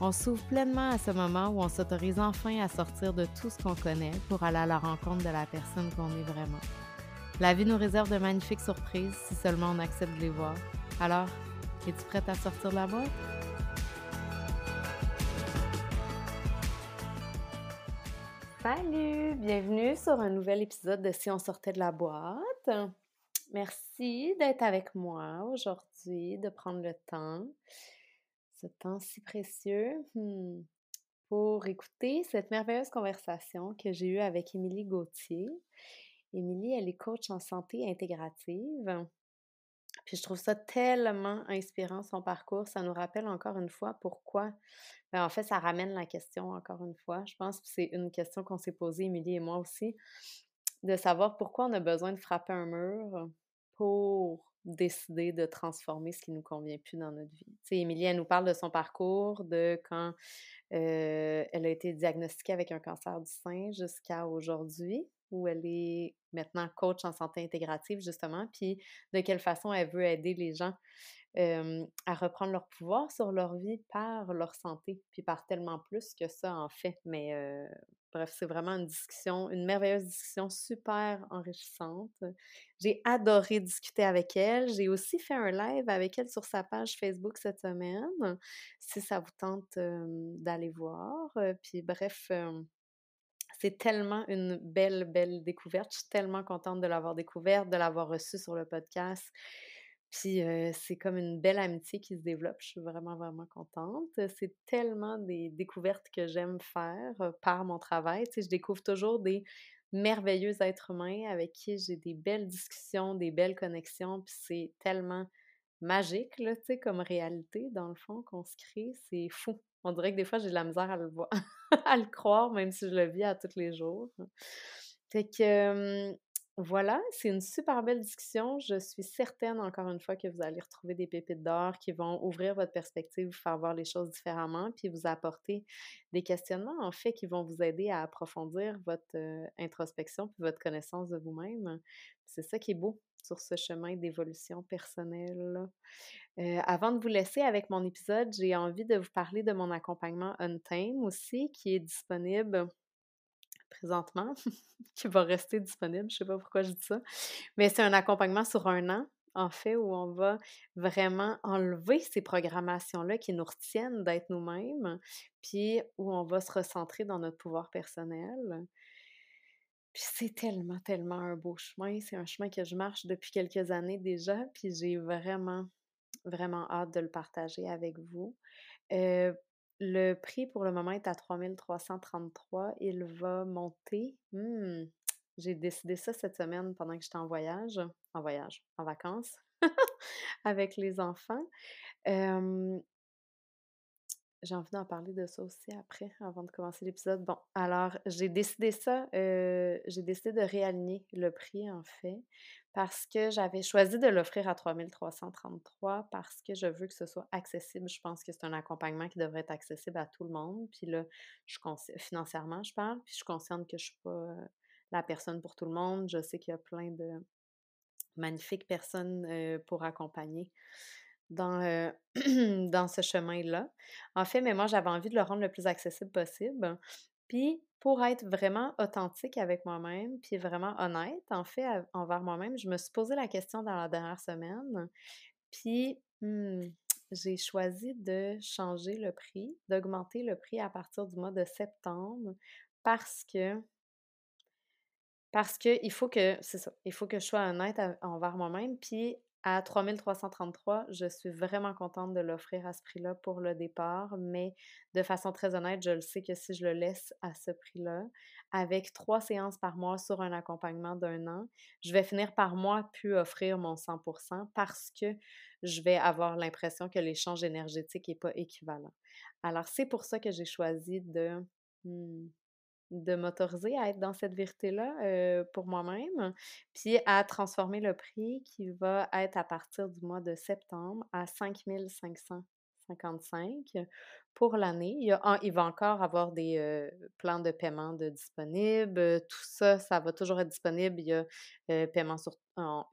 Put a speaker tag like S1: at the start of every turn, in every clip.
S1: On s'ouvre pleinement à ce moment où on s'autorise enfin à sortir de tout ce qu'on connaît pour aller à la rencontre de la personne qu'on est vraiment. La vie nous réserve de magnifiques surprises si seulement on accepte de les voir. Alors, es-tu prête à sortir de la boîte? Salut! Bienvenue sur un nouvel épisode de Si on sortait de la boîte. Merci d'être avec moi aujourd'hui, de prendre le temps, ce temps si précieux, hmm, pour écouter cette merveilleuse conversation que j'ai eue avec Émilie Gauthier. Émilie, elle est coach en santé intégrative. Puis je trouve ça tellement inspirant, son parcours. Ça nous rappelle encore une fois pourquoi. Ben, en fait, ça ramène la question encore une fois. Je pense que c'est une question qu'on s'est posée, Émilie et moi aussi, de savoir pourquoi on a besoin de frapper un mur pour décider de transformer ce qui nous convient plus dans notre vie. Tu elle nous parle de son parcours, de quand elle a été diagnostiquée avec un cancer du sein jusqu'à aujourd'hui où elle est maintenant coach en santé intégrative, justement, puis de quelle façon elle veut aider les gens à reprendre leur pouvoir sur leur vie par leur santé, puis par tellement plus que ça, en fait. Bref, c'est vraiment une discussion, une merveilleuse discussion super enrichissante. J'ai adoré discuter avec elle. J'ai aussi fait un live avec elle sur sa page Facebook cette semaine, si ça vous tente d'aller voir. Puis bref c'est tellement une belle, belle découverte. Je suis tellement contente de l'avoir découverte, de l'avoir reçue sur le podcast. Puis c'est comme une belle amitié qui se développe. Je suis vraiment, vraiment contente. C'est tellement des découvertes que j'aime faire par mon travail. Tu je découvre toujours des merveilleux êtres humains avec qui j'ai des belles discussions, des belles connexions. Puis c'est tellement magique, là, tu sais, comme réalité, dans le fond, qu'on se crée. C'est fou. On dirait que des fois, j'ai de la misère à le voir, à le croire, même si je le vis à tous les jours. Fait que voilà, c'est une super belle discussion. Je suis certaine, encore une fois, que vous allez retrouver des pépites d'or qui vont ouvrir votre perspective, vous faire voir les choses différemment, puis vous apporter des questionnements, en fait, qui vont vous aider à approfondir votre introspection puis votre connaissance de vous-même. C'est ça qui est beau sur ce chemin d'évolution personnelle. Euh, avant de vous laisser avec mon épisode, j'ai envie de vous parler de mon accompagnement Untame aussi, qui est disponible présentement, qui va rester disponible. Je ne sais pas pourquoi je dis ça. Mais c'est un accompagnement sur un an, en fait, où on va vraiment enlever ces programmations-là qui nous retiennent d'être nous-mêmes, puis où on va se recentrer dans notre pouvoir personnel. Puis c'est tellement, tellement un beau chemin. C'est un chemin que je marche depuis quelques années déjà, puis j'ai vraiment, vraiment hâte de le partager avec vous. Le prix pour le moment est à 3333. Il va monter. Mmh, j'ai décidé ça cette semaine pendant que j'étais en voyage, en voyage, en vacances, avec les enfants. J'ai envie d'en parler de ça aussi après, avant de commencer l'épisode. Bon, alors, j'ai décidé ça, euh, j'ai décidé de réaligner le prix, en fait, parce que j'avais choisi de l'offrir à 3333 parce que je veux que ce soit accessible. Je pense que c'est un accompagnement qui devrait être accessible à tout le monde. Puis là, je financièrement, je parle, puis je suis consciente que je suis pas euh, la personne pour tout le monde. Je sais qu'il y a plein de magnifiques personnes euh, pour accompagner dans, dans ce chemin-là. En fait, mais moi, j'avais envie de le rendre le plus accessible possible. Puis, pour être vraiment authentique avec moi-même, puis vraiment honnête, en fait, envers moi-même, je me suis posé la question dans la dernière semaine. Puis, mmh, j'ai choisi de changer le prix, d'augmenter le prix à partir du mois de septembre parce que parce que il faut que c'est ça, il faut que je sois honnête envers moi-même puis à 3333, je suis vraiment contente de l'offrir à ce prix-là pour le départ, mais de façon très honnête, je le sais que si je le laisse à ce prix-là, avec trois séances par mois sur un accompagnement d'un an, je vais finir par moi pu offrir mon 100% parce que je vais avoir l'impression que l'échange énergétique n'est pas équivalent. Alors, c'est pour ça que j'ai choisi de... Hmm, de m'autoriser à être dans cette vérité-là pour moi-même, puis à transformer le prix qui va être à partir du mois de septembre à 5555 pour l'année. Il, il, va encore avoir des plans de paiement de disponibles. Tout ça, ça va toujours être disponible. Il y a paiement sur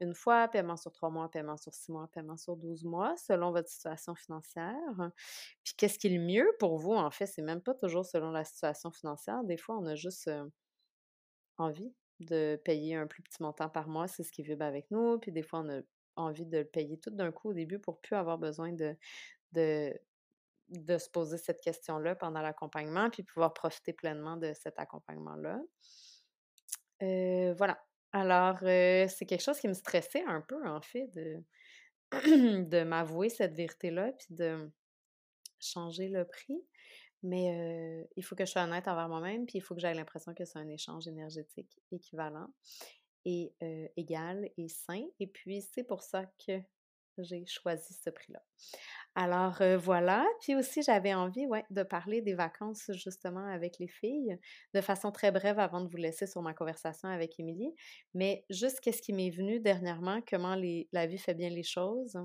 S1: une fois, paiement sur trois mois, paiement sur six mois, paiement sur douze mois, selon votre situation financière. Puis qu'est-ce qui est le mieux pour vous, en fait, c'est même pas toujours selon la situation financière. Des fois, on a juste envie de payer un plus petit montant par mois, c'est ce qui vibre avec nous. Puis des fois, on a envie de le payer tout d'un coup au début pour plus avoir besoin de, de de se poser cette question-là pendant l'accompagnement, puis pouvoir profiter pleinement de cet accompagnement-là. Euh, voilà. Alors, euh, c'est quelque chose qui me stressait un peu, en fait, de, de m'avouer cette vérité-là, puis de changer le prix. Mais euh, il faut que je sois honnête envers moi-même, puis il faut que j'aie l'impression que c'est un échange énergétique équivalent et égal et sain. Et puis, c'est pour ça que j'ai choisi ce prix-là. Alors voilà, puis aussi j'avais envie ouais, de parler des vacances justement avec les filles de façon très brève avant de vous laisser sur ma conversation avec Émilie. Mais juste qu'est-ce qui m'est venu dernièrement, comment les, la vie fait bien les choses,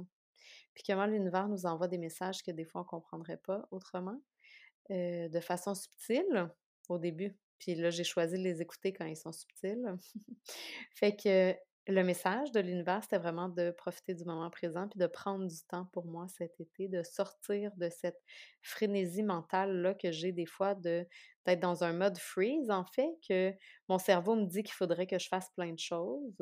S1: puis comment l'univers nous envoie des messages que des fois on ne comprendrait pas autrement, de façon subtile au début. Puis là, j'ai choisi de les écouter quand ils sont subtils. fait que le message de l'univers, c'était vraiment de profiter du moment présent puis de prendre du temps pour moi cet été, de sortir de cette frénésie mentale-là que j'ai des fois de d'être dans un mode freeze, en fait, que mon cerveau me dit qu'il faudrait que je fasse plein de choses,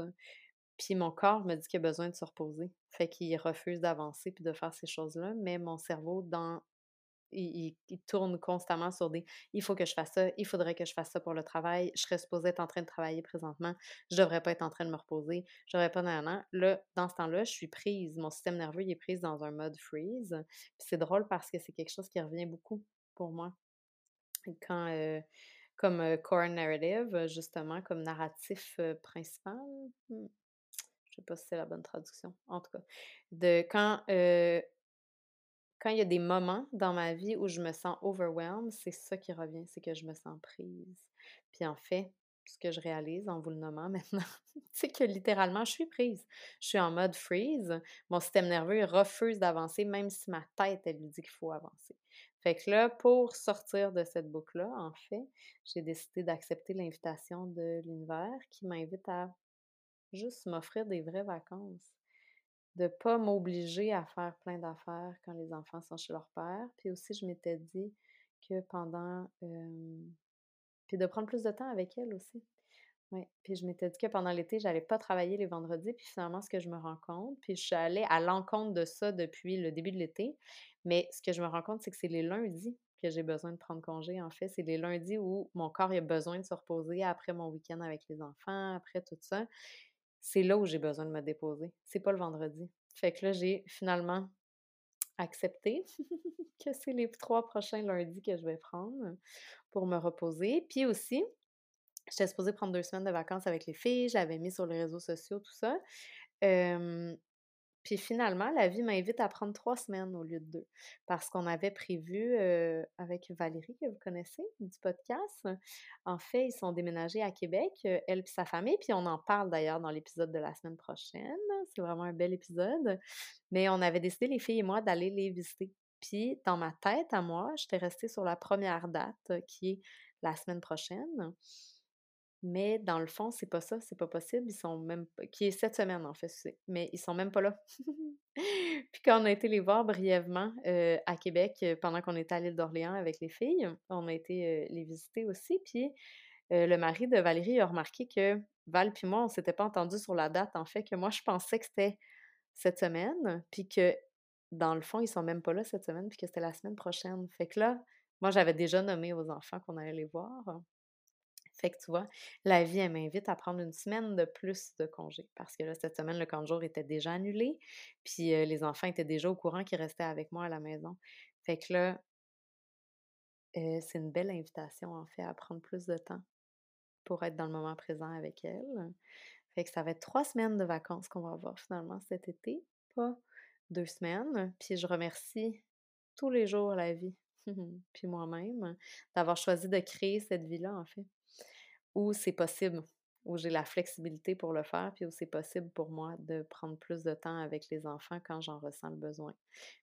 S1: puis mon corps me dit qu'il a besoin de se reposer. Fait qu'il refuse d'avancer puis de faire ces choses-là, mais mon cerveau, dans il, tourne constamment sur des il faut que je fasse ça, il faudrait que je fasse ça pour le travail, je serais supposée être en train de travailler présentement, je devrais pas être en train de me reposer, je devrais pas nan, Là, dans ce temps-là, je suis prise, mon système nerveux est prise dans un mode freeze. C'est drôle parce que c'est quelque chose qui revient beaucoup pour moi. Quand euh, comme euh, core narrative, justement, comme narratif euh, principal. Hmm, je sais pas si c'est la bonne traduction. En tout cas, de quand quand il y a des moments dans ma vie où je me sens overwhelmed, c'est ça qui revient, c'est que je me sens prise. Puis en fait, ce que je réalise en vous le nommant maintenant, c'est que littéralement, je suis prise. Je suis en mode freeze. Mon système nerveux refuse d'avancer, même si ma tête, elle lui dit qu'il faut avancer. Fait que là, pour sortir de cette boucle-là, en fait, j'ai décidé d'accepter l'invitation de l'univers qui m'invite à juste m'offrir des vraies vacances de pas m'obliger à faire plein d'affaires quand les enfants sont chez leur père. Puis aussi, je m'étais dit que pendant... puis de prendre plus de temps avec elle aussi. Oui, puis je m'étais dit que pendant l'été, j'allais pas travailler les vendredis, puis finalement, ce que je me rends compte, puis je suis allée à l'encontre de ça depuis le début de l'été, mais ce que je me rends compte, c'est que c'est les lundis que j'ai besoin de prendre congé, en fait. C'est les lundis où mon corps a besoin de se reposer après mon week-end avec les enfants, après tout ça c'est là où j'ai besoin de me déposer. C'est pas le vendredi. Fait que là, j'ai finalement accepté que c'est les trois prochains lundis que je vais prendre pour me reposer. Puis aussi, j'étais supposée prendre deux semaines de vacances avec les filles, j'avais mis sur les réseaux sociaux tout ça. Puis finalement, la vie m'invite à prendre trois semaines au lieu de deux. Parce qu'on avait prévu avec Valérie, que vous connaissez, du podcast. En fait, ils sont déménagés à Québec, elle et sa famille. Puis on en parle d'ailleurs dans l'épisode de la semaine prochaine. C'est vraiment un bel épisode. Mais on avait décidé, les filles et moi, d'aller les visiter. Puis dans ma tête, à moi, j'étais restée sur la première date, qui est la semaine prochaine. Mais dans le fond, c'est pas ça, c'est pas possible. Ils sont même qui est cette semaine en fait, mais ils sont même pas là. puis quand on a été les voir brièvement à Québec pendant qu'on était à l'île d'Orléans avec les filles, on a été les visiter aussi. Puis le mari de Valérie a remarqué que Val puis moi, on s'était pas entendu sur la date en fait, que moi je pensais que c'était cette semaine, puis que dans le fond, ils sont même pas là cette semaine, puis que c'était la semaine prochaine. Fait que là, moi j'avais déjà nommé aux enfants qu'on allait les voir. Fait que tu vois, la vie, elle m'invite à prendre une semaine de plus de congé parce que là, cette semaine, le camp de jour était déjà annulé, puis les enfants étaient déjà au courant qu'ils restaient avec moi à la maison. Fait que là, c'est une belle invitation, en fait, à prendre plus de temps pour être dans le moment présent avec elle. Fait que ça va être trois semaines de vacances qu'on va avoir finalement cet été, pas deux semaines. Puis je remercie tous les jours la vie, puis moi-même, d'avoir choisi de créer cette vie-là, en fait, où c'est possible, où j'ai la flexibilité pour le faire, puis où c'est possible pour moi de prendre plus de temps avec les enfants quand j'en ressens le besoin,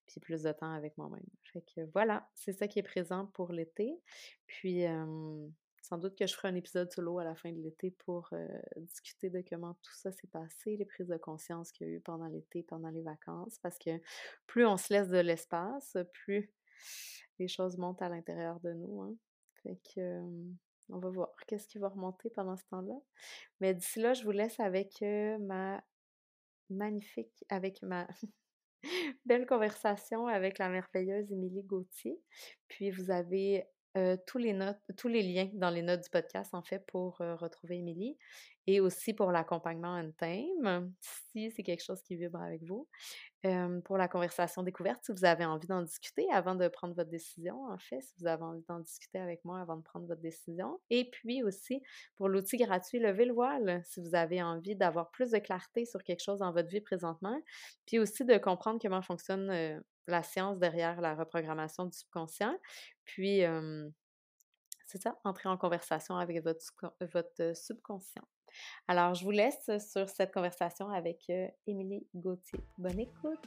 S1: puis plus de temps avec moi-même. Fait que voilà, c'est ça qui est présent pour l'été. Puis sans doute que je ferai un épisode solo à la fin de l'été pour discuter de comment tout ça s'est passé, les prises de conscience qu'il y a eu pendant l'été, pendant les vacances, parce que plus on se laisse de l'espace, plus les choses montent à l'intérieur de nous. Hein. Fait que on va voir qu'est-ce qui va remonter pendant ce temps-là. Mais d'ici là, je vous laisse avec ma magnifique, avec ma belle conversation avec la merveilleuse Émilie Gauthier. Puis vous avez tous, les notes, tous les liens dans les notes du podcast, en fait, pour retrouver Émilie et aussi pour l'accompagnement en thème, si c'est quelque chose qui vibre avec vous. pour la conversation découverte, si vous avez envie d'en discuter avant de prendre votre décision, en fait, si vous avez envie d'en discuter avec moi avant de prendre votre décision. Et puis aussi pour l'outil gratuit Lever le voile, si vous avez envie d'avoir plus de clarté sur quelque chose dans votre vie présentement, puis aussi de comprendre comment fonctionne la science derrière la reprogrammation du subconscient. Puis, c'est ça, entrer en conversation avec votre, votre subconscient. Alors, je vous laisse sur cette conversation avec Émilie Gauthier. Bonne écoute!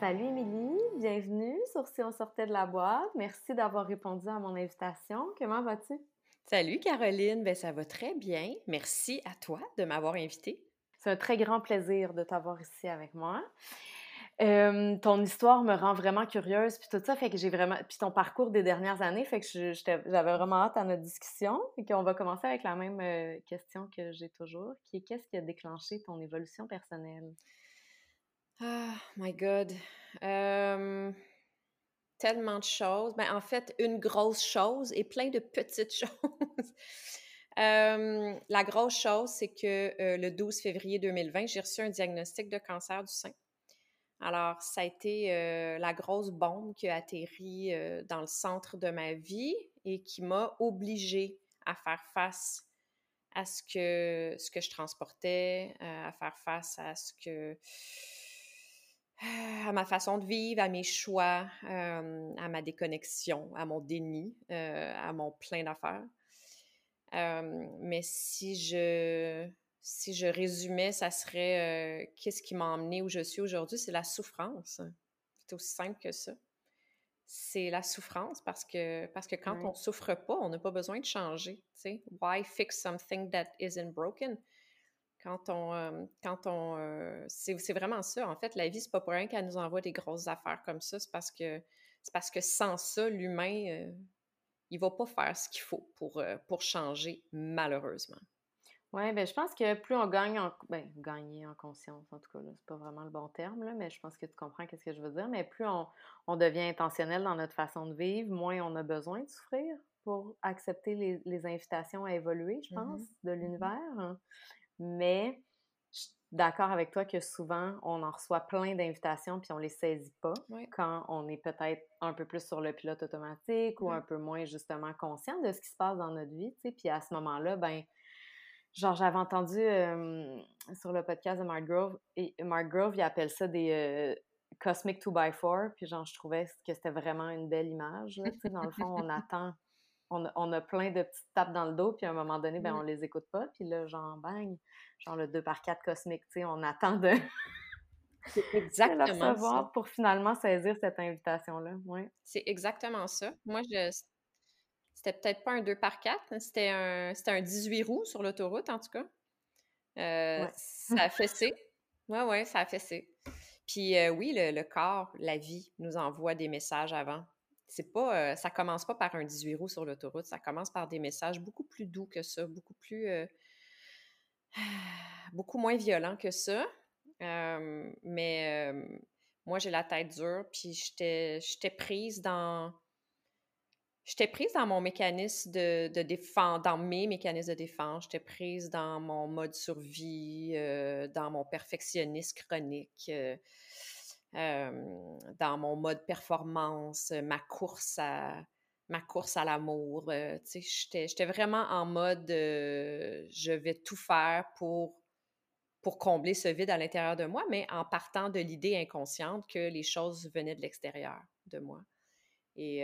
S1: Salut Émilie, bienvenue sur Si on sortait de la boîte. Merci d'avoir répondu à mon invitation. Comment vas-tu?
S2: Salut Caroline, ben ça va très bien. Merci à toi de m'avoir invitée.
S1: C'est un très grand plaisir de t'avoir ici avec moi ton histoire me rend vraiment curieuse, puis tout ça, fait que j'ai vraiment... Puis ton parcours des dernières années, fait que j'avais vraiment hâte à notre discussion, et qu'on va commencer avec la même question que j'ai toujours, qui est qu'est-ce qui a déclenché ton évolution personnelle?
S2: Ah, my God! Tellement de choses. Ben, en fait, une grosse chose et plein de petites choses. la grosse chose, c'est que le 12 février 2020, j'ai reçu un diagnostic de cancer du sein. Alors, ça a été la grosse bombe qui a atterri dans le centre de ma vie et qui m'a obligée à faire face à ce que, ce que je transportais, à faire face à ce que à ma façon de vivre, à mes choix, à ma déconnexion, à mon déni, à mon plein d'affaires. mais si je si je résumais, ça serait euh, qu'est-ce qui m'a emmené où je suis aujourd'hui? C'est la souffrance. C'est aussi simple que ça. C'est la souffrance parce que, parce que quand on ne souffre pas, on n'a pas besoin de changer. sais. Why fix something that isn't broken? Quand on. Euh, quand on euh, c'est vraiment ça. En fait, la vie, c'est pas pour rien qu'elle nous envoie des grosses affaires comme ça. C'est parce que, parce que sans ça, l'humain, il va pas faire ce qu'il faut pour, pour changer, malheureusement.
S1: Oui, ben, je pense que plus on gagne en ben, gagner en conscience, en tout cas, c'est pas vraiment le bon terme, là, mais je pense que tu comprends ce que je veux dire, mais plus on, devient intentionnel dans notre façon de vivre, moins on a besoin de souffrir pour accepter les, invitations à évoluer, je mmh pense, de mmh l'univers. Mais je suis d'accord avec toi que souvent, on en reçoit plein d'invitations puis on les saisit pas quand on est peut-être un peu plus sur le pilote automatique ou un peu moins justement conscient de ce qui se passe dans notre vie, tu sais, puis à ce moment-là, ben Genre, j'avais entendu sur le podcast de Mark Grove, et Mark Grove, il appelle ça des Cosmic 2x4, puis genre, je trouvais que c'était vraiment une belle image. dans le fond, on attend, on, a plein de petites tapes dans le dos, puis à un moment donné, ben, on les écoute pas, puis là, genre, bang, genre le 2x4 cosmique, tu sais, on attend de. C'est exactement ça. pour finalement saisir cette invitation-là. Ouais.
S2: C'est exactement ça. Moi, je, c'était peut-être pas un 2 par 4, hein, c'était un, un 18 roues sur l'autoroute, en tout cas. Euh, ça a fessé. Oui, oui, ça a fessé. Puis euh, oui, le, corps, la vie nous envoie des messages avant. C'est pas, euh, ça commence pas par un 18 roues sur l'autoroute, ça commence par des messages beaucoup plus doux que ça, beaucoup plus, beaucoup moins violents que ça. mais moi, j'ai la tête dure, puis j'étais prise dans J'étais prise dans mon mécanisme de, de défense, dans mes mécanismes de défense. J'étais prise dans mon mode survie, euh, dans mon perfectionnisme chronique, euh, euh, dans mon mode performance, ma course à ma course à l'amour. j'étais vraiment en mode je vais tout faire pour, pour combler ce vide à l'intérieur de moi, mais en partant de l'idée inconsciente que les choses venaient de l'extérieur de moi. Et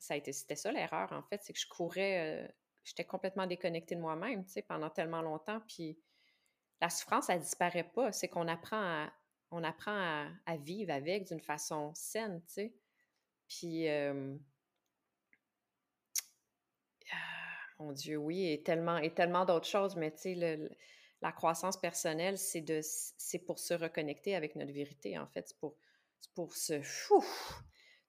S2: ça a été, c'était ça l'erreur, en fait, c'est que je courais, euh, j'étais complètement déconnectée de moi-même, pendant tellement longtemps. Puis la souffrance, elle disparaît pas. C'est qu'on apprend à, on apprend à, vivre avec d'une façon saine, tu sais. Puis, ah, mon Dieu, oui, et tellement, d'autres choses, mais tu sais, la croissance personnelle, c'est c'est pour se reconnecter avec notre vérité, en fait. C'est pour, se, fou,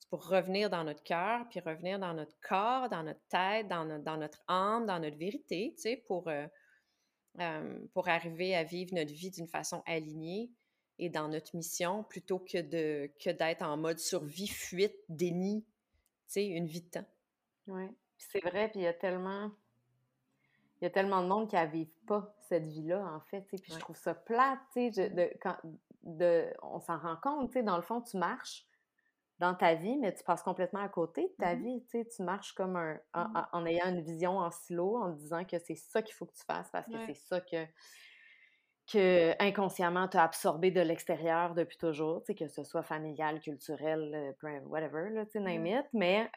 S2: pour revenir dans notre cœur, puis revenir dans notre corps, dans notre tête, dans, notre âme, dans notre vérité, tu sais, pour, euh, pour arriver à vivre notre vie d'une façon alignée et dans notre mission, plutôt que de que d'être en mode survie, fuite, déni, tu sais, une vie de temps.
S1: Oui, c'est vrai, puis il y a tellement... Il y a tellement de monde qui ne vivent pas cette vie-là, en fait. Puis je trouve ça plate, tu sais. De, quand, de, on s'en rend compte, tu sais. Dans le fond, tu marches, dans ta vie, mais tu passes complètement à côté de ta mmh vie. Tu, sais, tu marches comme un. Mmh en, ayant une vision en silo, en disant que c'est ça qu'il faut que tu fasses parce que c'est ça que, que inconsciemment tu as absorbé de l'extérieur depuis toujours, que ce soit familial, culturel, euh, whatever, là, name it. Mais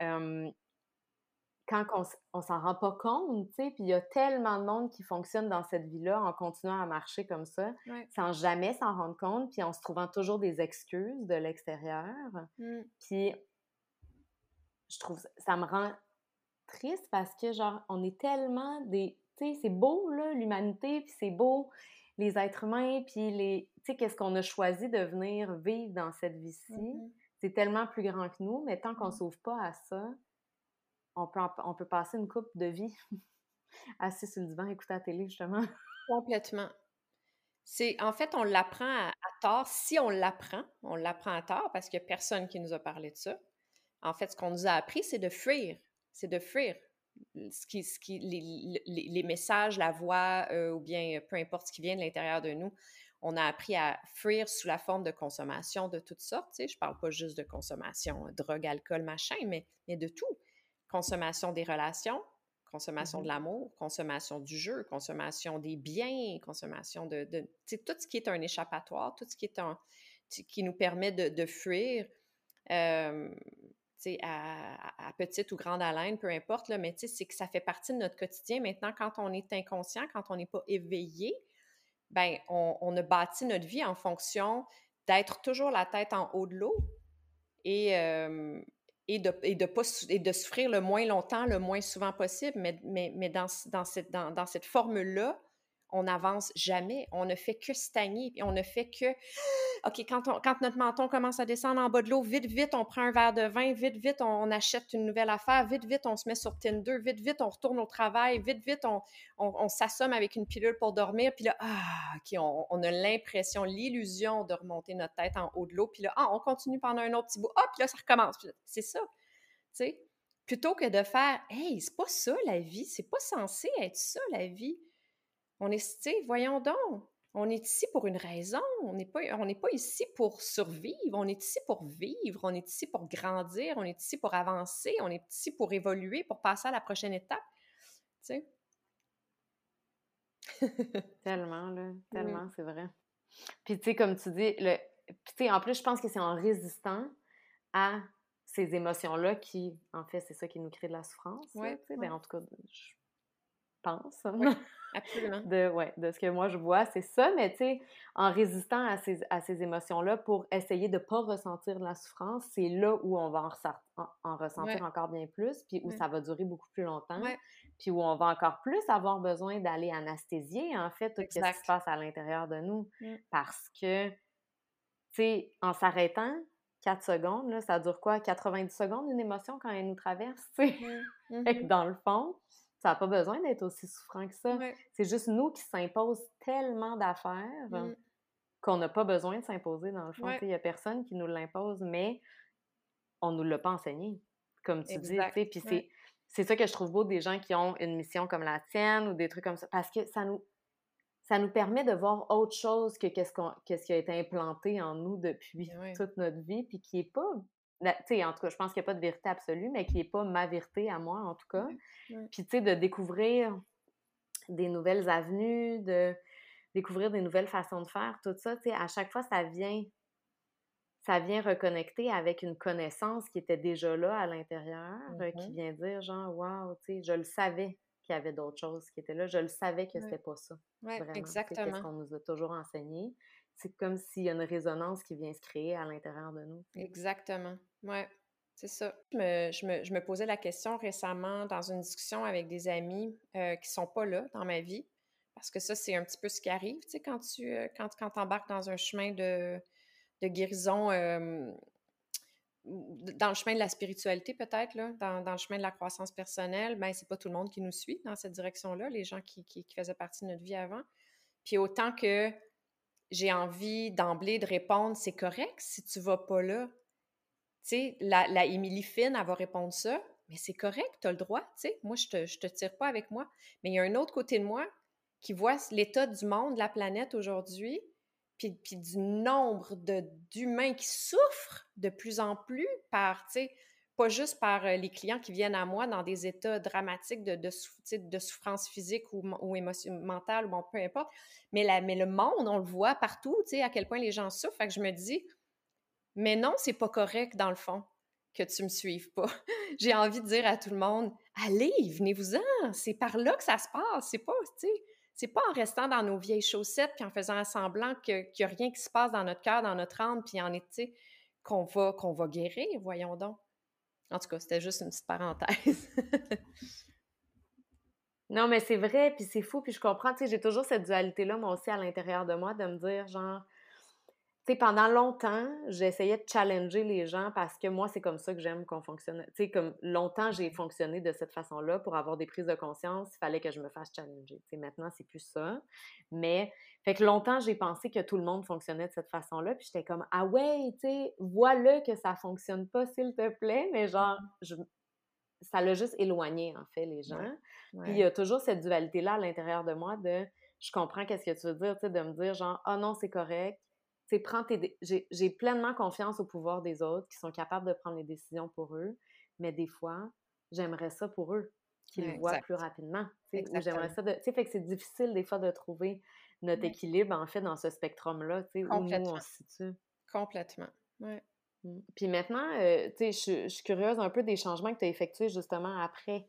S1: quand on, s'en rend pas compte, puis il y a tellement de monde qui fonctionne dans cette vie-là en continuant à marcher comme ça, sans jamais s'en rendre compte, puis en se trouvant toujours des excuses de l'extérieur. Mmh. Puis je trouve ça me rend triste parce que genre on est tellement des tu sais c'est beau là l'humanité puis c'est beau les êtres humains puis les tu sais qu'est-ce qu'on a choisi de venir vivre dans cette vie-ci mmh c'est tellement plus grand que nous mais tant qu'on mmh. s'ouvre pas à ça on peut, on peut passer une coupe de vie assis sur le divan, écouter la télé, justement.
S2: Complètement. C'est, en fait, on l'apprend à, tort. Si on l'apprend, on l'apprend à tort parce qu'il n'y a personne qui nous a parlé de ça. En fait, ce qu'on nous a appris, c'est de fuir. C'est de fuir ce qui, ce qui, les, les, messages, la voix, euh, ou bien peu importe ce qui vient de l'intérieur de nous. On a appris à fuir sous la forme de consommation de toutes sortes. Tu sais, je ne parle pas juste de consommation, drogue, alcool, machin, mais, mais de tout consommation des relations, consommation de mmh l'amour, consommation du jeu, consommation des biens, consommation de, de tout ce qui est un échappatoire, tout ce qui est un, qui nous permet de, de fuir. Euh, à, petite ou grande haleine, peu importe, là, mais c'est que ça fait partie de notre quotidien. Maintenant, quand on est inconscient, quand on n'est pas éveillé, ben on, on, a bâti notre vie en fonction d'être toujours la tête en haut de l'eau et, euh, et de, et de, pas, et de souffrir le moins longtemps, le moins souvent possible. Mais, mais, mais dans, dans, cette, dans, dans cette formule-là, on n'avance jamais. On ne fait que stagner. On ne fait que. OK, quand, quand notre menton commence à descendre en bas de l'eau, vite, vite, on prend un verre de vin, vite, vite, on, achète une nouvelle affaire, vite, vite, on se met sur Tinder, vite, vite, on retourne au travail, vite, vite, on, on, s'assomme avec une pilule pour dormir. Puis là, ah, on, a l'impression, l'illusion de remonter notre tête en haut de l'eau. Puis là, ah, on continue pendant un autre petit bout. Ah, puis là, ça recommence. C'est ça. Tu? Plutôt que de faire, hey, c'est pas ça la vie, c'est pas censé être ça la vie. On est, tu voyons donc, on est ici pour une raison. On n'est pas, on n'est pas ici pour survivre. On est ici pour vivre. On est ici pour grandir. On est ici pour avancer. On est ici pour évoluer, pour passer à la prochaine étape. Tu sais?
S1: tellement, là. Tellement, c'est vrai. Puis, tu sais, comme tu dis, le... tu sais, en plus, je pense que c'est en résistant à ces émotions-là qui, en fait, c'est ça qui nous crée de la souffrance. Ouais, ben, en tout cas, je pense.
S2: Absolument.
S1: De, ouais, de ce que moi je vois, c'est ça, mais tu sais, en résistant à ces, à ces émotions-là pour essayer de ne pas ressentir de la souffrance, c'est là où on va en, en, ressentir encore bien plus, puis où ça va durer beaucoup plus longtemps, puis où on va encore plus avoir besoin d'aller anesthésier, en fait, tout ce qui se passe à l'intérieur de nous. Mmh. Parce que, tu sais, en s'arrêtant, 4 secondes, là, ça dure quoi? 90 secondes, une émotion quand elle nous traverse, tu sais? Mmh. Mmh dans le fond, ça n'a pas besoin d'être aussi souffrant que ça. C'est juste nous qui s'imposent tellement d'affaires mmh. qu'on n'a pas besoin de s'imposer, dans le fond. Il n'y a personne qui nous l'impose, mais on ne nous l'a pas enseigné, comme tu dis. Puis c'est, c'est ça que je trouve beau des gens qui ont une mission comme la tienne ou des trucs comme ça, parce que ça nous, ça nous permet de voir autre chose que qu'est-ce, qu'on, qu'est-ce qui a été implanté en nous depuis toute notre vie, puis qui n'est pas sais, en tout cas, je pense qu'il n'y a pas de vérité absolue, mais qui n'est pas ma vérité à moi, en tout cas. Puis, tu sais, de découvrir des nouvelles avenues, de découvrir des nouvelles façons de faire, tout ça, tu sais, à chaque fois, ça vient, ça vient reconnecter avec une connaissance qui était déjà là à l'intérieur, euh, qui mm-hmm. vient dire genre, wow, tu sais, je le savais qu'il y avait d'autres choses qui étaient là, je le savais que c'était pas ça.
S2: Oui, exactement.
S1: C'est ce qu'on nous a toujours enseigné. C'est comme s'il y a une résonance qui vient se créer à l'intérieur de nous.
S2: Exactement. Ouais. C'est ça. Je me, je, me, je me, posais la question récemment dans une discussion avec des amis euh, qui sont pas là dans ma vie. Parce que ça, c'est un petit peu ce qui arrive, tu sais, quand tu euh, quand, quand embarques dans un chemin de, de guérison, dans le chemin de la spiritualité peut-être, là, dans, dans, le chemin de la croissance personnelle, ben c'est pas tout le monde qui nous suit dans cette direction-là, les gens qui, qui, qui, faisaient partie de notre vie avant. Puis autant que j'ai envie d'emblée de répondre, c'est correct si tu vas pas là. Tu sais, la, la Émilie Finn, elle va répondre ça, mais c'est correct, tu as le droit, tu sais. Moi, je te, te tire pas avec moi. Mais il y a un autre côté de moi qui voit l'état du monde, de la planète aujourd'hui, puis, puis du nombre d'humains qui souffrent de plus en plus par, tu sais, pas juste par les clients qui viennent à moi dans des états dramatiques de, de, de souffrance physique ou, ou mentale, ou bon, peu importe, mais, la, mais le monde, on le voit partout, tu sais, à quel point les gens souffrent. Fait que je me dis, mais non, c'est pas correct dans le fond que tu me suives pas. J'ai envie de dire à tout le monde, allez, venez-vous-en, c'est par là que ça se passe, c'est pas, tu sais, c'est pas en restant dans nos vieilles chaussettes puis en faisant semblant qu'il n'y a rien qui se passe dans notre cœur, dans notre âme, puis en été qu'on va, qu'on va guérir, voyons donc. En tout cas, c'était juste une petite parenthèse.
S1: non, mais c'est vrai, puis c'est fou, puis je comprends, tu sais, j'ai toujours cette dualité-là, moi aussi, à l'intérieur de moi, de me dire, genre, sais, pendant longtemps, j'essayais de challenger les gens parce que moi, c'est comme ça que j'aime qu'on fonctionne. Tu sais, comme longtemps, j'ai fonctionné de cette façon-là pour avoir des prises de conscience, il fallait que je me fasse challenger. Tu sais, maintenant, c'est plus ça. Mais, fait que longtemps, j'ai pensé que tout le monde fonctionnait de cette façon-là. Puis j'étais comme, ah ouais, tu sais, vois-le que ça fonctionne pas, s'il te plaît. Mais genre, je... ça l'a juste éloigné, en fait, les gens. Puis il y a toujours cette dualité-là à l'intérieur de moi de, je comprends qu'est-ce que tu veux dire, tu sais, de me dire genre, ah non, c'est correct prends tes. J'ai pleinement confiance au pouvoir des autres qui sont capables de prendre les décisions pour eux, mais des fois, j'aimerais ça pour eux, qu'ils le voient plus rapidement. J'aimerais ça. Tu sais, fait que c'est difficile des fois de trouver notre équilibre, en fait, dans ce spectrum-là, tu sais, où nous, on se situe.
S2: Complètement. Ouais.
S1: Mmh. Puis maintenant, euh, tu sais, je suis curieuse un peu des changements que tu as effectués justement après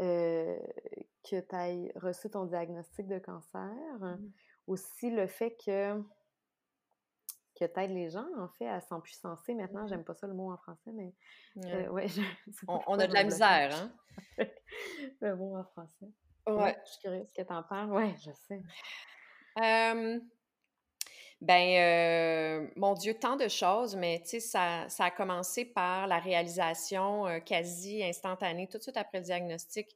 S1: euh, que tu aies reçu ton diagnostic de cancer. Mmh. Aussi le fait que que t'aides les gens, en fait, à s'empuissancer. Maintenant, j'aime pas ça le mot en français, mais euh, ouais,
S2: on, a de la misère, hein?
S1: le mot en français. Ouais. je suis curieuse que t'en parles. Ouais, je sais.
S2: ben, euh, mon Dieu, tant de choses, mais tu sais, ça, ça, a commencé par la réalisation euh, quasi instantanée, tout de suite après le diagnostic,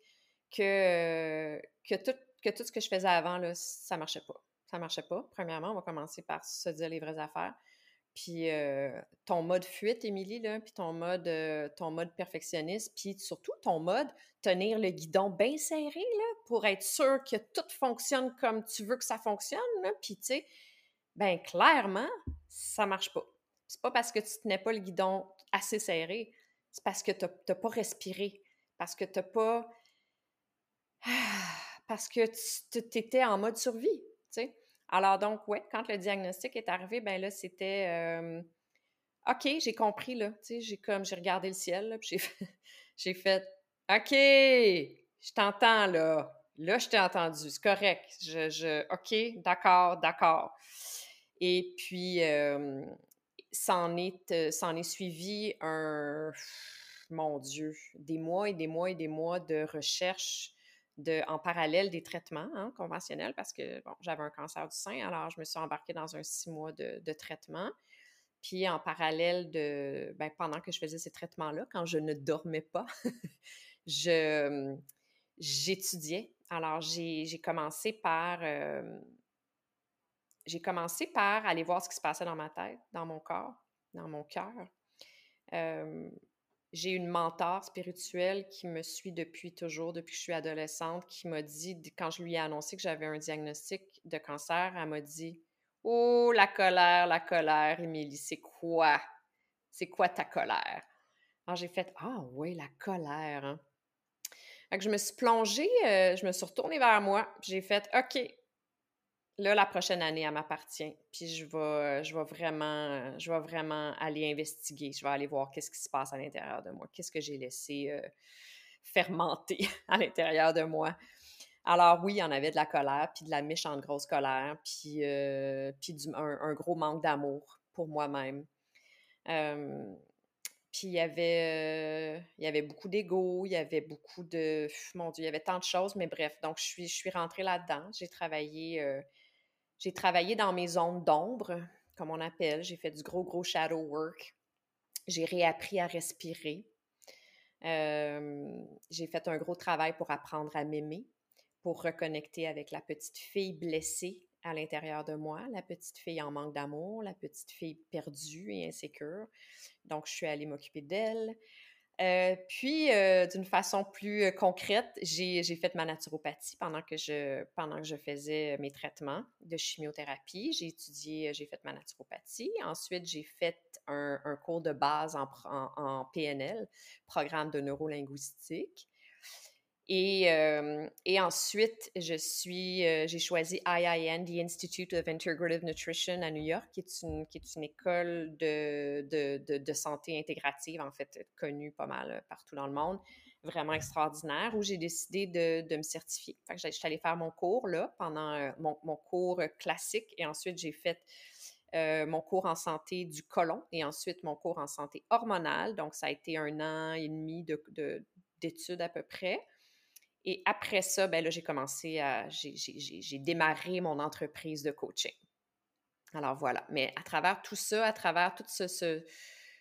S2: que, que, tout, que tout ce que je faisais avant, là, ça marchait pas ça marchait pas. Premièrement, on va commencer par se dire les vraies affaires. Puis euh, ton mode fuite, Émilie, là, puis ton mode, euh, ton mode perfectionniste, puis surtout ton mode tenir le guidon bien serré là, pour être sûr que tout fonctionne comme tu veux que ça fonctionne. Puis tu sais, ben clairement, ça marche pas. C'est pas parce que tu tenais pas le guidon assez serré, c'est parce que tu n'as pas respiré, parce que tu pas. Parce que tu étais en mode survie. Alors donc, oui, quand le diagnostic est arrivé, ben là, c'était OK, j'ai compris, là. j'ai comme j'ai regardé le ciel, j'ai fait, j'ai fait OK, je t'entends là. Là, je t'ai entendu, c'est correct. OK, d'accord, d'accord. Et puis, ça est, est suivi un, mon Dieu, des mois et des mois et des mois de recherche en parallèle des traitements hein, conventionnels parce que bon, j'avais un cancer du sein, alors je me suis embarquée dans un six mois de, traitement. Puis en parallèle de, ben, pendant que je faisais ces traitements-là, quand je ne dormais pas, je, j'étudiais. Alors j'ai, commencé par, euh, j'ai commencé par aller voir ce qui se passait dans ma tête, dans mon corps, dans mon cœur. J'ai une mentor spirituelle qui me suit depuis toujours, depuis que je suis adolescente, qui m'a dit, quand je lui ai annoncé que j'avais un diagnostic de cancer, elle m'a dit Oh, la colère, la colère, Émilie, c'est quoi? C'est quoi ta colère? Alors j'ai fait Ah oui, la colère. Hein. que je me suis plongée, euh, je me suis retournée vers moi, j'ai fait OK, là, la prochaine année, elle m'appartient. Puis je vais, je vais vraiment, je vais vraiment aller investiguer. Je vais aller voir qu'est-ce qui se passe à l'intérieur de moi, qu'est-ce que j'ai laissé euh, fermenter à l'intérieur de moi. Alors oui, il y en avait de la colère, puis de la méchante grosse colère, puis, euh, puis un, gros manque d'amour pour moi-même. puis il y avait, euh, il y avait beaucoup d'ego, il y avait beaucoup de... Mon Dieu, il y avait tant de choses, mais bref, donc je suis, je suis rentrée là-dedans. J'ai travaillé, j'ai travaillé dans mes zones d'ombre, comme on appelle. J'ai fait du gros, gros shadow work. J'ai réappris à respirer. j'ai fait un gros travail pour apprendre à m'aimer, pour reconnecter avec la petite fille blessée à l'intérieur de moi, la petite fille en manque d'amour, la petite fille perdue et insécure. Donc, je suis allée m'occuper d'elle. Euh, puis, euh, d'une façon plus euh, concrète, j'ai fait ma naturopathie pendant que, je, faisais mes traitements de chimiothérapie. J'ai étudié, j'ai fait ma naturopathie. Ensuite, j'ai fait un, cours de base en, en, PNL, programme de neurolinguistique. Et, ensuite, je suis, j'ai choisi IIN, the Institute of Integrative Nutrition à New York, qui est une, école de, santé intégrative, en fait, connue pas mal partout dans le monde, vraiment extraordinaire, où j'ai décidé de, me certifier. Fait que je suis allée faire mon cours là, pendant mon, mon, cours classique, et ensuite j'ai fait mon cours en santé du côlon et ensuite mon cours en santé hormonale. Donc, ça a été un an et demi d'études à peu près. Et après ça, ben là, j'ai commencé à. J'ai démarré mon entreprise de coaching. Alors voilà. Mais à travers tout ça, à travers tout ce,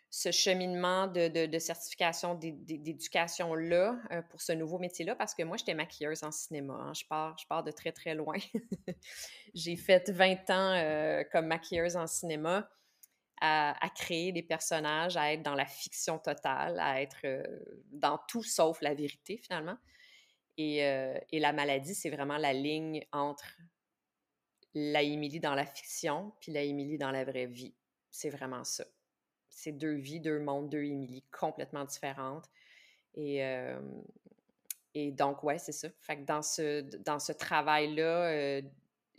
S2: ce, cheminement de, de, certification, d'éducation-là euh, pour ce nouveau métier-là, parce que moi, j'étais maquilleuse en cinéma. Hein. Je, pars, je pars de très, très loin. j'ai fait 20 ans euh, comme maquilleuse en cinéma. À, créer des personnages, à être dans la fiction totale, à être euh, dans tout sauf la vérité finalement. Et, la maladie, c'est vraiment la ligne entre la Émilie dans la fiction puis la Émilie dans la vraie vie. C'est vraiment ça. C'est deux vies, deux mondes, deux Émilie complètement différentes. Et, donc, ouais, c'est ça. Fait que dans ce, dans ce travail-là,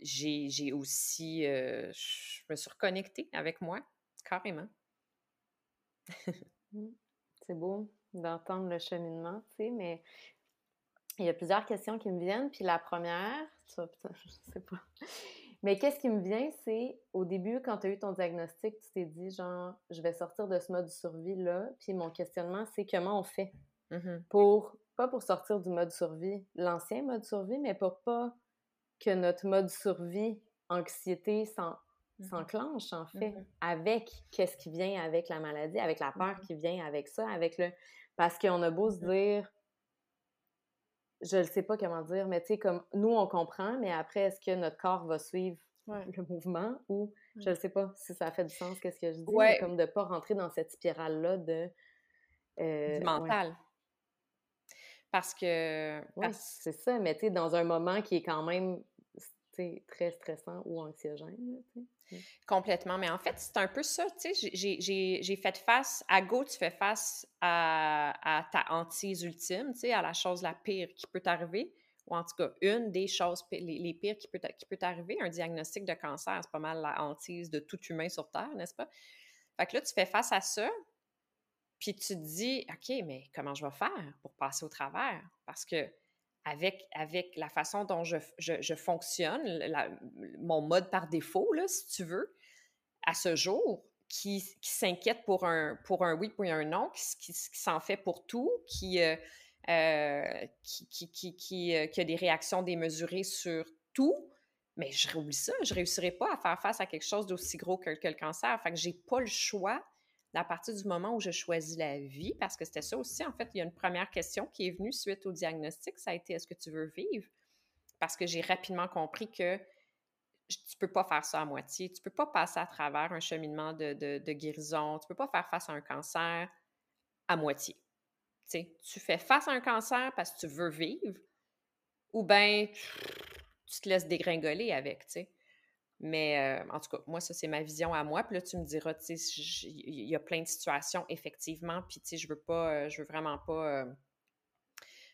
S2: j'ai aussi. je me suis reconnectée avec moi, carrément.
S1: Mmh. c'est beau d'entendre le cheminement, tu sais, mais il y a plusieurs questions qui me viennent. Puis la première, ça, putain, je sais pas. Mais qu'est-ce qui me vient, c'est au début, quand tu as eu ton diagnostic, tu t'es dit, genre, je vais sortir de ce mode survie-là. Puis mon questionnement, c'est comment on fait mmh pour, pas pour sortir du mode survie, l'ancien mode survie, mais pour pas que notre mode survie, anxiété, mmh s'enclenche, en fait, mmh avec qu'est-ce qui vient avec la maladie, avec la peur qui vient avec ça, avec le. Parce qu'on a beau se dire, je ne sais pas comment dire, mais tu sais, comme nous, on comprend, mais après, est-ce que notre corps va suivre le mouvement ou je ne sais pas si ça fait du sens, qu'est-ce que je dis, comme de ne pas rentrer dans cette spirale-là de.
S2: Euh, du mental. Parce que.
S1: Oui, c'est ça, mais tu sais, dans un moment qui est quand même très stressant ou anxiogène.
S2: Complètement. Mais en fait, c'est un peu ça. J'ai fait face, à Go, tu fais face à, ta hantise ultime, à la chose la pire qui peut t'arriver, ou en tout cas, une des choses les, pires qui peut, qui peut t'arriver. Un diagnostic de cancer, c'est pas mal la hantise de tout humain sur Terre, n'est-ce pas? Fait que là, tu fais face à ça, puis tu te dis, OK, mais comment je vais faire pour passer au travers? Parce que avec, avec la façon dont je, je, fonctionne, mon mode par défaut, là, si tu veux, à ce jour, qui, qui s'inquiète pour un, pour un oui, pour un non, qui, qui, s'en fait pour tout, qui, euh, euh, qui, qui, euh, a des réactions démesurées sur tout, mais je oublie ça, je ne réussirai pas à faire face à quelque chose d'aussi gros que, que, le cancer. Fait que j'ai pas le choix à partir du moment où je choisis la vie, parce que c'était ça aussi, en fait, il y a une première question qui est venue suite au diagnostic, ça a été est-ce que tu veux vivre? Parce que j'ai rapidement compris que tu peux pas faire ça à moitié. Tu peux pas passer à travers un cheminement de, guérison. Tu peux pas faire face à un cancer à moitié. tu fais face à un cancer parce que tu veux vivre ou bien tu te laisses dégringoler avec, tu. Mais euh, en tout cas, moi, ça, c'est ma vision à moi. Puis là, tu me diras, tu sais, il y a plein de situations, effectivement. Puis, tu sais, je veux pas, euh, je veux vraiment pas euh,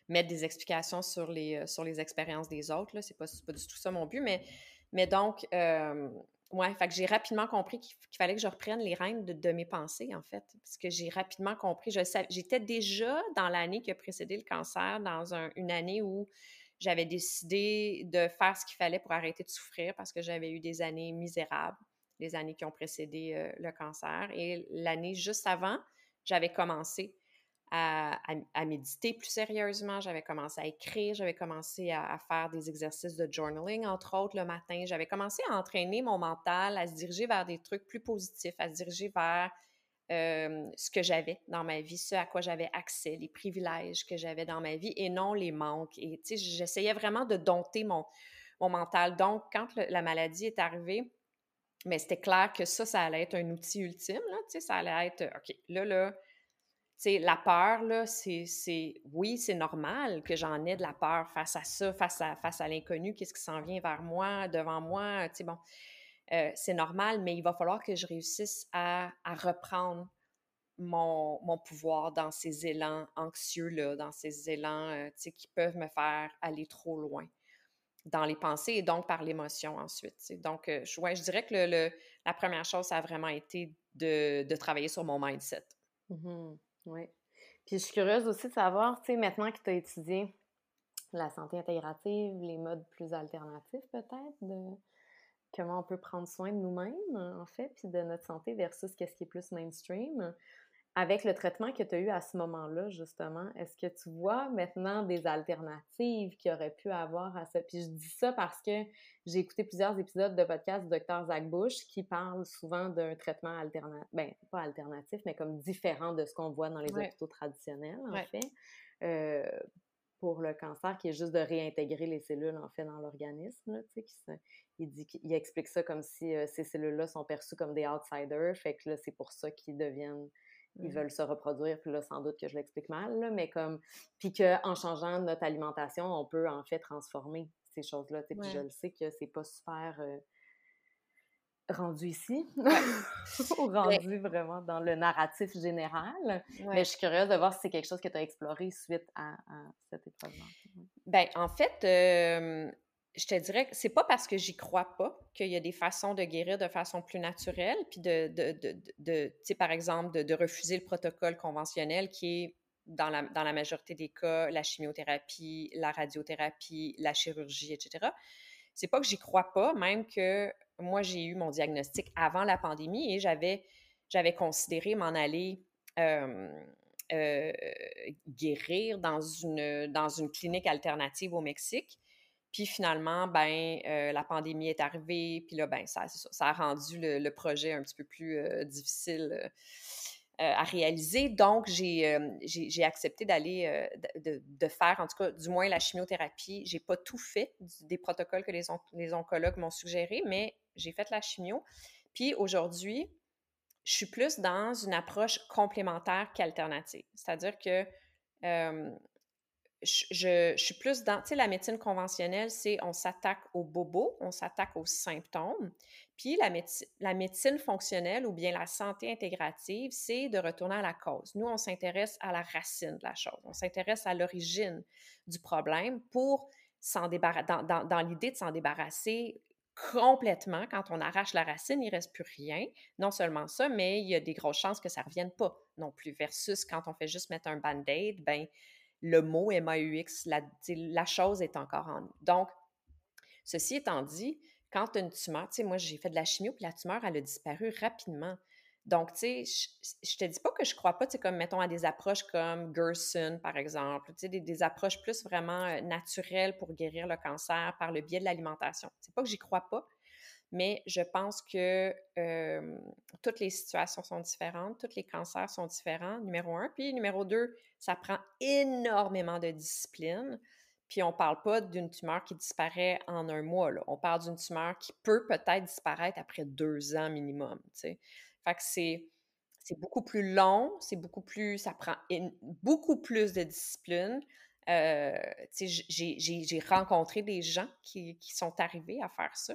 S2: mettre des explications sur les, sur les expériences des autres. Là. C'est pas, pas du tout ça mon but. Mais, mais donc, ouais, fait j'ai rapidement compris qu'il fallait que je reprenne les rênes de, mes pensées, en fait. Parce que j'ai rapidement compris, j'étais déjà dans l'année qui a précédé le cancer, dans une année où j'avais décidé de faire ce qu'il fallait pour arrêter de souffrir parce que j'avais eu des années misérables, les années qui ont précédé euh, le cancer. Et l'année juste avant, j'avais commencé à, méditer plus sérieusement, j'avais commencé à écrire, j'avais commencé à, faire des exercices de journaling, entre autres, le matin. J'avais commencé à entraîner mon mental, à se diriger vers des trucs plus positifs, à se diriger vers ce que j'avais dans ma vie, ce à quoi j'avais accès, les privilèges que j'avais dans ma vie et non les manques. Et j'essayais vraiment de dompter mon, mon mental. Donc, quand la maladie est arrivée, mais c'était clair que ça, ça allait être un outil ultime, là, ça allait être, OK, là, là, tu sais, la peur, là, c'est, oui, c'est normal que j'en ai de la peur face à ça, face à, face à l'inconnu, qu'est-ce qui s'en vient vers moi, devant moi, tu sais, bon. Euh, c'est normal, mais il va falloir que je réussisse à, reprendre mon, pouvoir dans ces élans anxieux-là, dans ces élans euh, qui peuvent me faire aller trop loin dans les pensées et donc par l'émotion ensuite. Donc, euh, je, je dirais que le, la première chose, ça a vraiment été de, travailler sur mon mindset.
S1: Mmh oui. Puis je suis curieuse aussi de savoir, tu sais, maintenant que tu as étudié la santé intégrative, les modes plus alternatifs peut-être de, comment on peut prendre soin de nous-mêmes, en fait, puis de notre santé versus qu'est-ce qui est plus mainstream. Avec le traitement que tu as eu à ce moment-là, justement, est-ce que tu vois maintenant des alternatives qu'il aurait pu avoir à ça? Puis je dis ça parce que j'ai écouté plusieurs épisodes de podcast du Dr. Zach Bush qui parle souvent d'un traitement alternatif, ben pas alternatif, mais comme différent de ce qu'on voit dans les hôpitaux traditionnels, en fait. Euh, pour le cancer, qui est juste de réintégrer les cellules, en fait, dans l'organisme. Il, dit, il explique ça comme si euh, ces cellules-là sont perçues comme des outsiders. Fait que là, c'est pour ça qu'ils deviennent ils veulent se reproduire, puis là, sans doute que je l'explique mal, mais comme, puis qu'en changeant notre alimentation, on peut en fait transformer ces choses-là, puis je le sais que c'est pas super euh, rendu ici, ou rendu vraiment dans le narratif général. Mais je suis curieuse de voir si c'est quelque chose que tu as exploré suite à, cette épreuve-là.
S2: Ben, en fait, je te dirais que c'est pas parce que j'y crois pas qu'il y a des façons de guérir de façon plus naturelle, puis de, de, de, tu sais, par exemple, de, refuser le protocole conventionnel qui est dans la, dans la majorité des cas, la chimiothérapie, la radiothérapie, la chirurgie, etc. C'est pas que j'y crois pas, même que moi, j'ai eu mon diagnostic avant la pandémie et j'avais, j'avais considéré m'en aller euh, guérir dans une, dans une clinique alternative au Mexique. Puis finalement, ben, euh, la pandémie est arrivée, puis là, ben, ça, ça, a rendu le, projet un petit peu plus euh, difficile à réaliser. Donc, j'ai, j'ai, accepté d'aller, de, de, faire, en tout cas, du moins la chimiothérapie. J'ai pas tout fait des protocoles que les, les oncologues m'ont suggérés, mais j'ai fait la chimio. Puis aujourd'hui, je suis plus dans une approche complémentaire qu'alternative. C'est-à-dire que je, suis plus dans, tu sais, la médecine conventionnelle, c'est on s'attaque au bobo, on s'attaque aux symptômes. Puis la, médecine fonctionnelle ou bien la santé intégrative, c'est de retourner à la cause. Nous, on s'intéresse à la racine de la chose. On s'intéresse à l'origine du problème pour s'en débarrasser, dans l'idée de s'en débarrasser complètement. Quand on arrache la racine, il ne reste plus rien. Non seulement ça, mais il y a des grosses chances que ça ne revienne pas non plus. Versus quand on fait juste mettre un band-aid, ben, le mot MAUX, la, chose est encore en nous. Donc, ceci étant dit, quand une tumeur, tu sais, moi j'ai fait de la chimio, puis la tumeur, elle a disparu rapidement. Donc, tu sais, je, te dis pas que je crois pas, tu sais, comme, mettons, à des approches comme Gerson, par exemple, tu sais, des, approches plus vraiment euh, naturelles pour guérir le cancer par le biais de l'alimentation. C'est pas que j'y crois pas, mais je pense que toutes les situations sont différentes, tous les cancers sont différents, numéro un. Puis, numéro deux, ça prend énormément de discipline. Puis on parle pas d'une tumeur qui disparaît en un mois. On parle d'une tumeur qui peut peut-être disparaître après deux ans minimum. Fait que c'est, beaucoup plus long, c'est beaucoup plus. Ça prend beaucoup plus de discipline. Euh, j'ai rencontré des gens qui, sont arrivés à faire ça.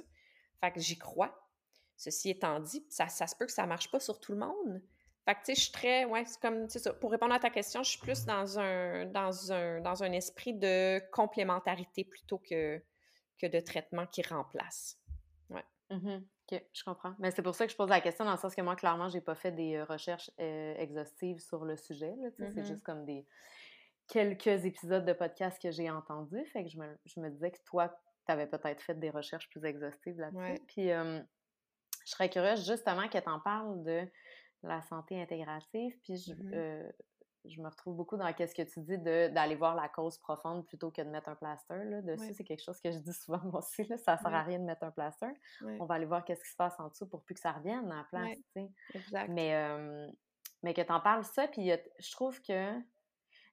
S2: Fait que j'y crois. Ceci étant dit, ça, ça se peut que ça marche pas sur tout le monde. Fait que, tu sais, je suis très, ouais, c'est comme, tu ça, pour répondre à ta question, je suis plus dans un, dans un, dans un esprit de complémentarité plutôt que, que de traitement qui remplace. Ouais.
S1: Mmh OK, je comprends. Mais c'est pour ça que je pose la question, dans le sens que moi, clairement, j'ai pas fait des euh, recherches euh, exhaustives sur le sujet, là, C'est mmh juste comme des quelques épisodes de podcast que j'ai entendus. Fait que je me, je me disais que toi, tu avais peut-être fait des recherches plus exhaustives là-dessus. Puis, je serais curieuse justement que tu en parles de la santé intégrative. Puis je, mmh euh, je me retrouve beaucoup dans ce que tu dis d'aller voir la cause profonde plutôt que de mettre un plaster. Là. Dessus, c'est quelque chose que je dis souvent moi aussi. Là, ça ne sert à rien de mettre un plaster. On va aller voir qu'est-ce qui se passe en dessous pour plus que ça revienne la place. Exact. Mais, mais que tu en parles ça, puis je trouve que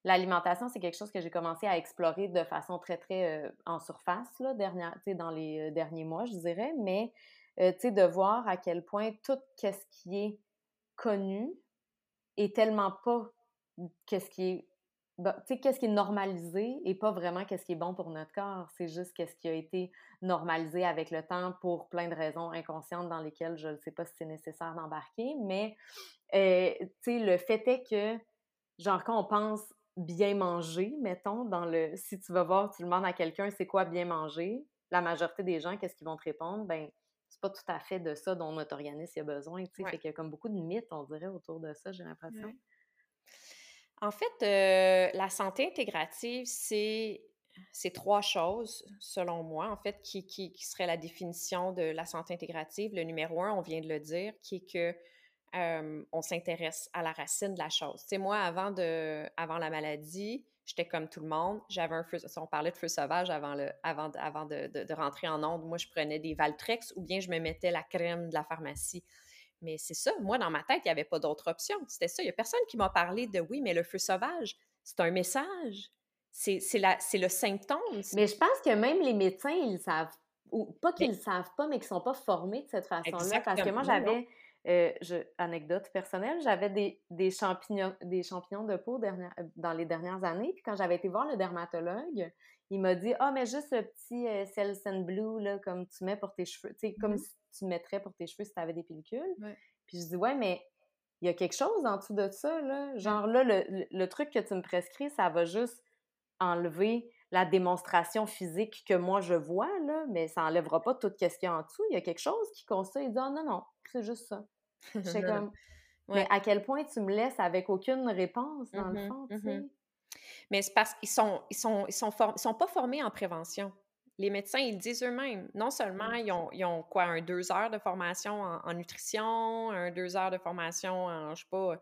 S1: l'alimentation, c'est quelque chose que j'ai commencé à explorer de façon très, très euh, en surface là, dernière, dans les euh, derniers mois, je dirais. Mais de voir à quel point tout ce qui est connu et tellement pas qu'est-ce qui est qu'est-ce qui est normalisé et pas vraiment qu'est-ce qui est bon pour notre corps. C'est juste qu'est-ce qui a été normalisé avec le temps pour plein de raisons inconscientes dans lesquelles je ne sais pas si c'est nécessaire d'embarquer. Mais, euh, le fait est que, genre, quand on pense bien manger, mettons, dans le... Si tu vas voir, tu demandes à quelqu'un c'est quoi bien manger, la majorité des gens, qu'est-ce qu'ils vont te répondre? Ben, c'est pas tout à fait de ça dont notre organisme a besoin. Tu sais, Fait qu'il y a comme beaucoup de mythes, on dirait, autour de ça, j'ai l'impression.
S2: En fait, euh, la santé intégrative, c'est c'est trois choses, selon moi, en fait, qui, qui, qui, serait la définition de la santé intégrative. Le numéro un, on vient de le dire, qui est que euh, on s'intéresse à la racine de la chose. Tu sais, moi, avant, de, avant la maladie, j'étais comme tout le monde. J'avais un feu, on parlait de feu sauvage avant, le, avant, avant de, de, rentrer en onde. Moi, je prenais des Valtrex ou bien je me mettais la crème de la pharmacie. Mais c'est ça, moi, dans ma tête, il n'y avait pas d'autre option. C'était ça. Il n'y a personne qui m'a parlé de oui, mais le feu sauvage, c'est un message. C'est le symptôme.
S1: Mais je pense que même les médecins, ils savent, ou pas qu'ils ne savent pas, mais qu'ils ne sont pas formés de cette façon-là. Parce que moi, j'avais euh, je, anecdote personnelle, j'avais des, des, champignons, des champignons de peau dernière, euh, dans les dernières années. Puis quand j'avais été voir le dermatologue, il m'a dit Ah, mais juste ce petit euh, Celsin Blue, là, comme tu mets pour tes cheveux, tu sais, comme si tu mettrais pour tes cheveux si tu avais des pellicules. Puis je dis Ouais, mais il y a quelque chose en dessous de ça, là. Genre là, le, le, truc que tu me prescris, ça va juste enlever la démonstration physique que moi je vois, là, mais ça n'enlèvera pas tout ce qu'il y a en dessous. Il y a quelque chose qui constate et dit Ah non, non, c'est juste ça. Comme. Mais à quel point tu me laisses avec aucune réponse, dans le mmh fond, tu mmh sais?
S2: Mais c'est parce qu'ils sont, ils sont, ils sont, sont pas formés en prévention. Les médecins, ils disent eux-mêmes. Non seulement ils ont, ils ont, quoi, un deux heures de formation en, nutrition, un deux heures de formation en, je sais pas,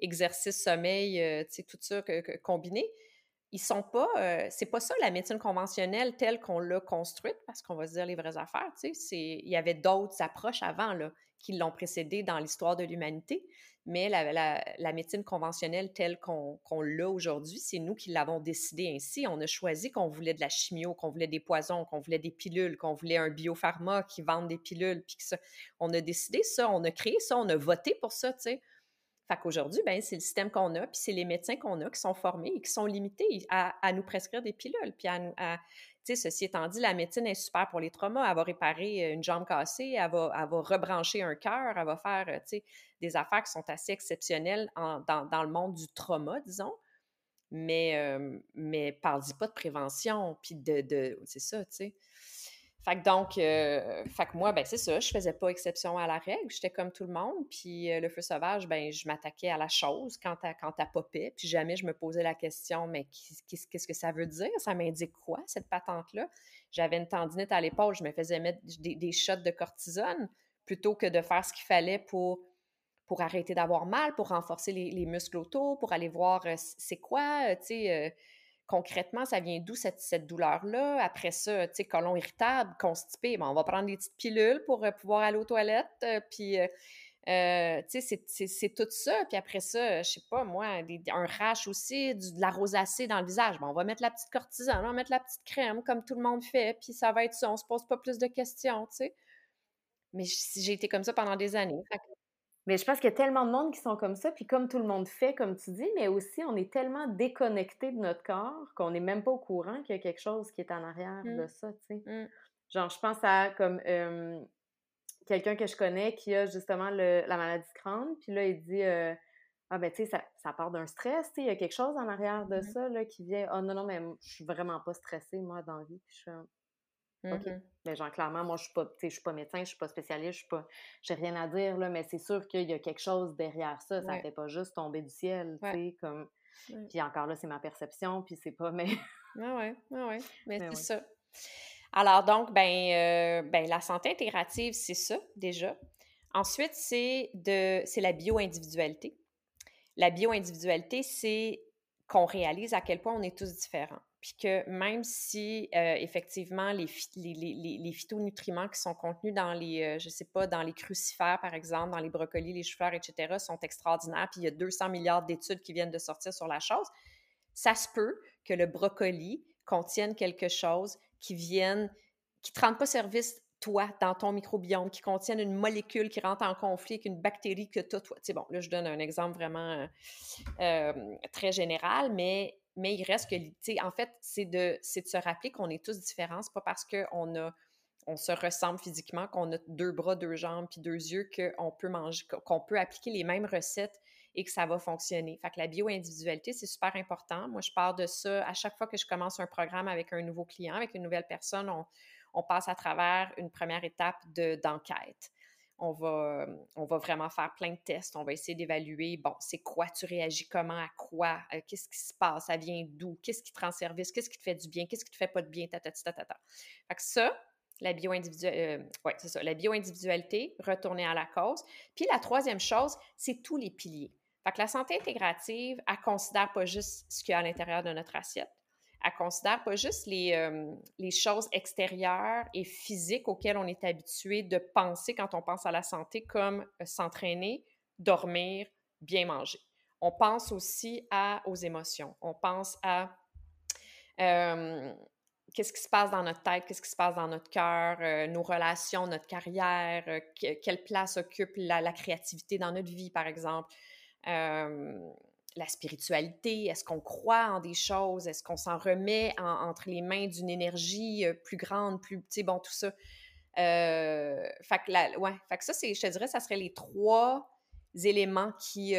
S2: exercice, sommeil, euh, tu sais, tout ça combiné. Ils sont pas, euh, c'est pas ça la médecine conventionnelle telle qu'on l'a construite, parce qu'on va se dire les vraies affaires. Il y avait d'autres approches avant, qui l'ont précédé dans l'histoire de l'humanité. Mais la, médecine conventionnelle telle qu'on l'a aujourd'hui, c'est nous qui l'avons décidé ainsi. On a choisi qu'on voulait de la chimio, qu'on voulait des poisons, qu'on voulait des pilules, qu'on voulait un biopharma qui vende des pilules. Puis que ça, on a décidé ça, on a créé ça, on a voté pour ça, tu sais. Fait qu'aujourd'hui, ben, c'est le système qu'on a, puis c'est les médecins qu'on a qui sont formés et qui sont limités à, nous prescrire des pilules, puis à, à ceci étant dit, la médecine est super pour les traumas. Elle va réparer euh, une jambe cassée, elle va, elle va rebrancher un cœur, elle va faire euh, des affaires qui sont assez exceptionnelles dans, le monde du trauma, disons. Mais, euh, mais parle-y pas de prévention, puis de, de c'est ça, tu sais. Fait que donc, euh, fait que moi, ben c'est ça, je faisais pas exception à la règle, j'étais comme tout le monde, puis euh, le feu sauvage, ben je m'attaquais à la chose quand elle, quand popait, puis jamais je me posais la question, mais qu'est-ce que ça veut dire? Ça m'indique quoi, cette patente-là? J'avais une tendinite à l'épaule, je me faisais mettre des, des shots de cortisone plutôt que de faire ce qu'il fallait pour pour arrêter d'avoir mal, pour renforcer les, muscles autour, pour aller voir euh, c'est quoi, tu sais concrètement, ça vient d'où cette, cette douleur-là? Après ça, tu sais, colon irritable, constipé, on va prendre des petites pilules pour euh, pouvoir aller aux toilettes. Euh, puis, euh, tu sais, c'est tout ça. Puis après ça, je sais pas, moi, un rash aussi, de la rosacée dans le visage. Bon, on va mettre la petite cortisone, on va mettre la petite crème, comme tout le monde fait, puis ça va être ça. On se pose pas plus de questions, tu sais. Mais j'ai été comme ça pendant des années.
S1: Mais je pense qu'il y a tellement de monde qui sont comme ça, puis comme tout le monde fait, comme tu dis, mais aussi on est tellement déconnecté de notre corps qu'on n'est même pas au courant qu'il y a quelque chose qui est en arrière de mmh. ça, tu sais. Mmh. Genre, je pense à comme quelqu'un que je connais qui a justement la maladie de Crohn, puis là, il dit Ah, ben, tu sais, ça, part d'un stress, tu sais, il y a quelque chose en arrière de mmh ça, là, qui vient Oh, non, non, mais je suis vraiment pas stressée, moi, dans la vie. Puis je suis OK. Mais genre, clairement, moi, je suis pas, je suis pas médecin, je suis pas spécialiste, je suis pas, j'ai rien à dire, là, mais c'est sûr qu'il y a quelque chose derrière ça. Ça fait pas juste tomber du ciel, tu sais, comme. Puis encore là, c'est ma perception, puis c'est pas, mais.
S2: Ah ouais, ah ouais. Mais, c'est ça. Alors donc, ben, euh, ben, la santé intégrative, c'est ça déjà. Ensuite, c'est de c'est la bio-individualité. La bio-individualité, c'est qu'on réalise à quel point on est tous différents. Puis que même si euh, effectivement les, les, les, les, phytonutriments qui sont contenus dans les, euh, je sais pas, dans les crucifères par exemple, dans les brocolis, les choux-fleurs, etc., sont extraordinaires, puis il y a 200 milliards d'études qui viennent de sortir sur la chose, ça se peut que le brocoli contienne quelque chose qui viennent, qui ne te rendent pas service, toi, dans ton microbiome, qui contiennent une molécule qui rentre en conflit avec une bactérie que tu toi. Tu sais, bon, là, je donne un exemple vraiment euh, très général, mais, mais il reste que, tu sais, en fait, c'est de, de se rappeler qu'on est tous différents. C'est pas parce qu'on a on se ressemble physiquement, qu'on a deux bras, deux jambes, puis deux yeux, qu'on peut manger, qu'on peut appliquer les mêmes recettes et que ça va fonctionner. Fait que la bio-individualité, c'est super important. Moi, je pars de ça à chaque fois que je commence un programme avec un nouveau client, avec une nouvelle personne, on, passe à travers une première étape d'enquête. On, va, on va vraiment faire plein de tests. On va essayer d'évaluer, bon, c'est quoi, tu réagis comment, à quoi, euh, qu'est-ce qui se passe, ça vient d'où, qu'est-ce qui te rend service, qu'est-ce qui te fait du bien, qu'est-ce qui te fait pas de bien, ta, ta, ta, ta, ta. Fait que ça, la bio-individualité, euh, ouais, bio-individualité, retourner à la cause. Puis la troisième chose, c'est tous les piliers. Fait que la santé intégrative, elle considère pas juste ce qu'il y a à l'intérieur de notre assiette. Elle considère pas juste les, euh, les choses extérieures et physiques auxquelles on est habitué de penser quand on pense à la santé, comme euh, s'entraîner, dormir, bien manger. On pense aussi aux émotions. On pense à euh, qu'est-ce qui se passe dans notre tête, qu'est-ce qui se passe dans notre cœur, nos relations, notre carrière, quelle place occupe la, créativité dans notre vie, par exemple la spiritualité, est-ce qu'on croit en des choses, est-ce qu'on s'en remet entre les mains d'une énergie plus grande, plus, tu sais, bon, tout ça? Euh, fait, que ouais, fait que ça, je te dirais, ça serait les trois éléments qui,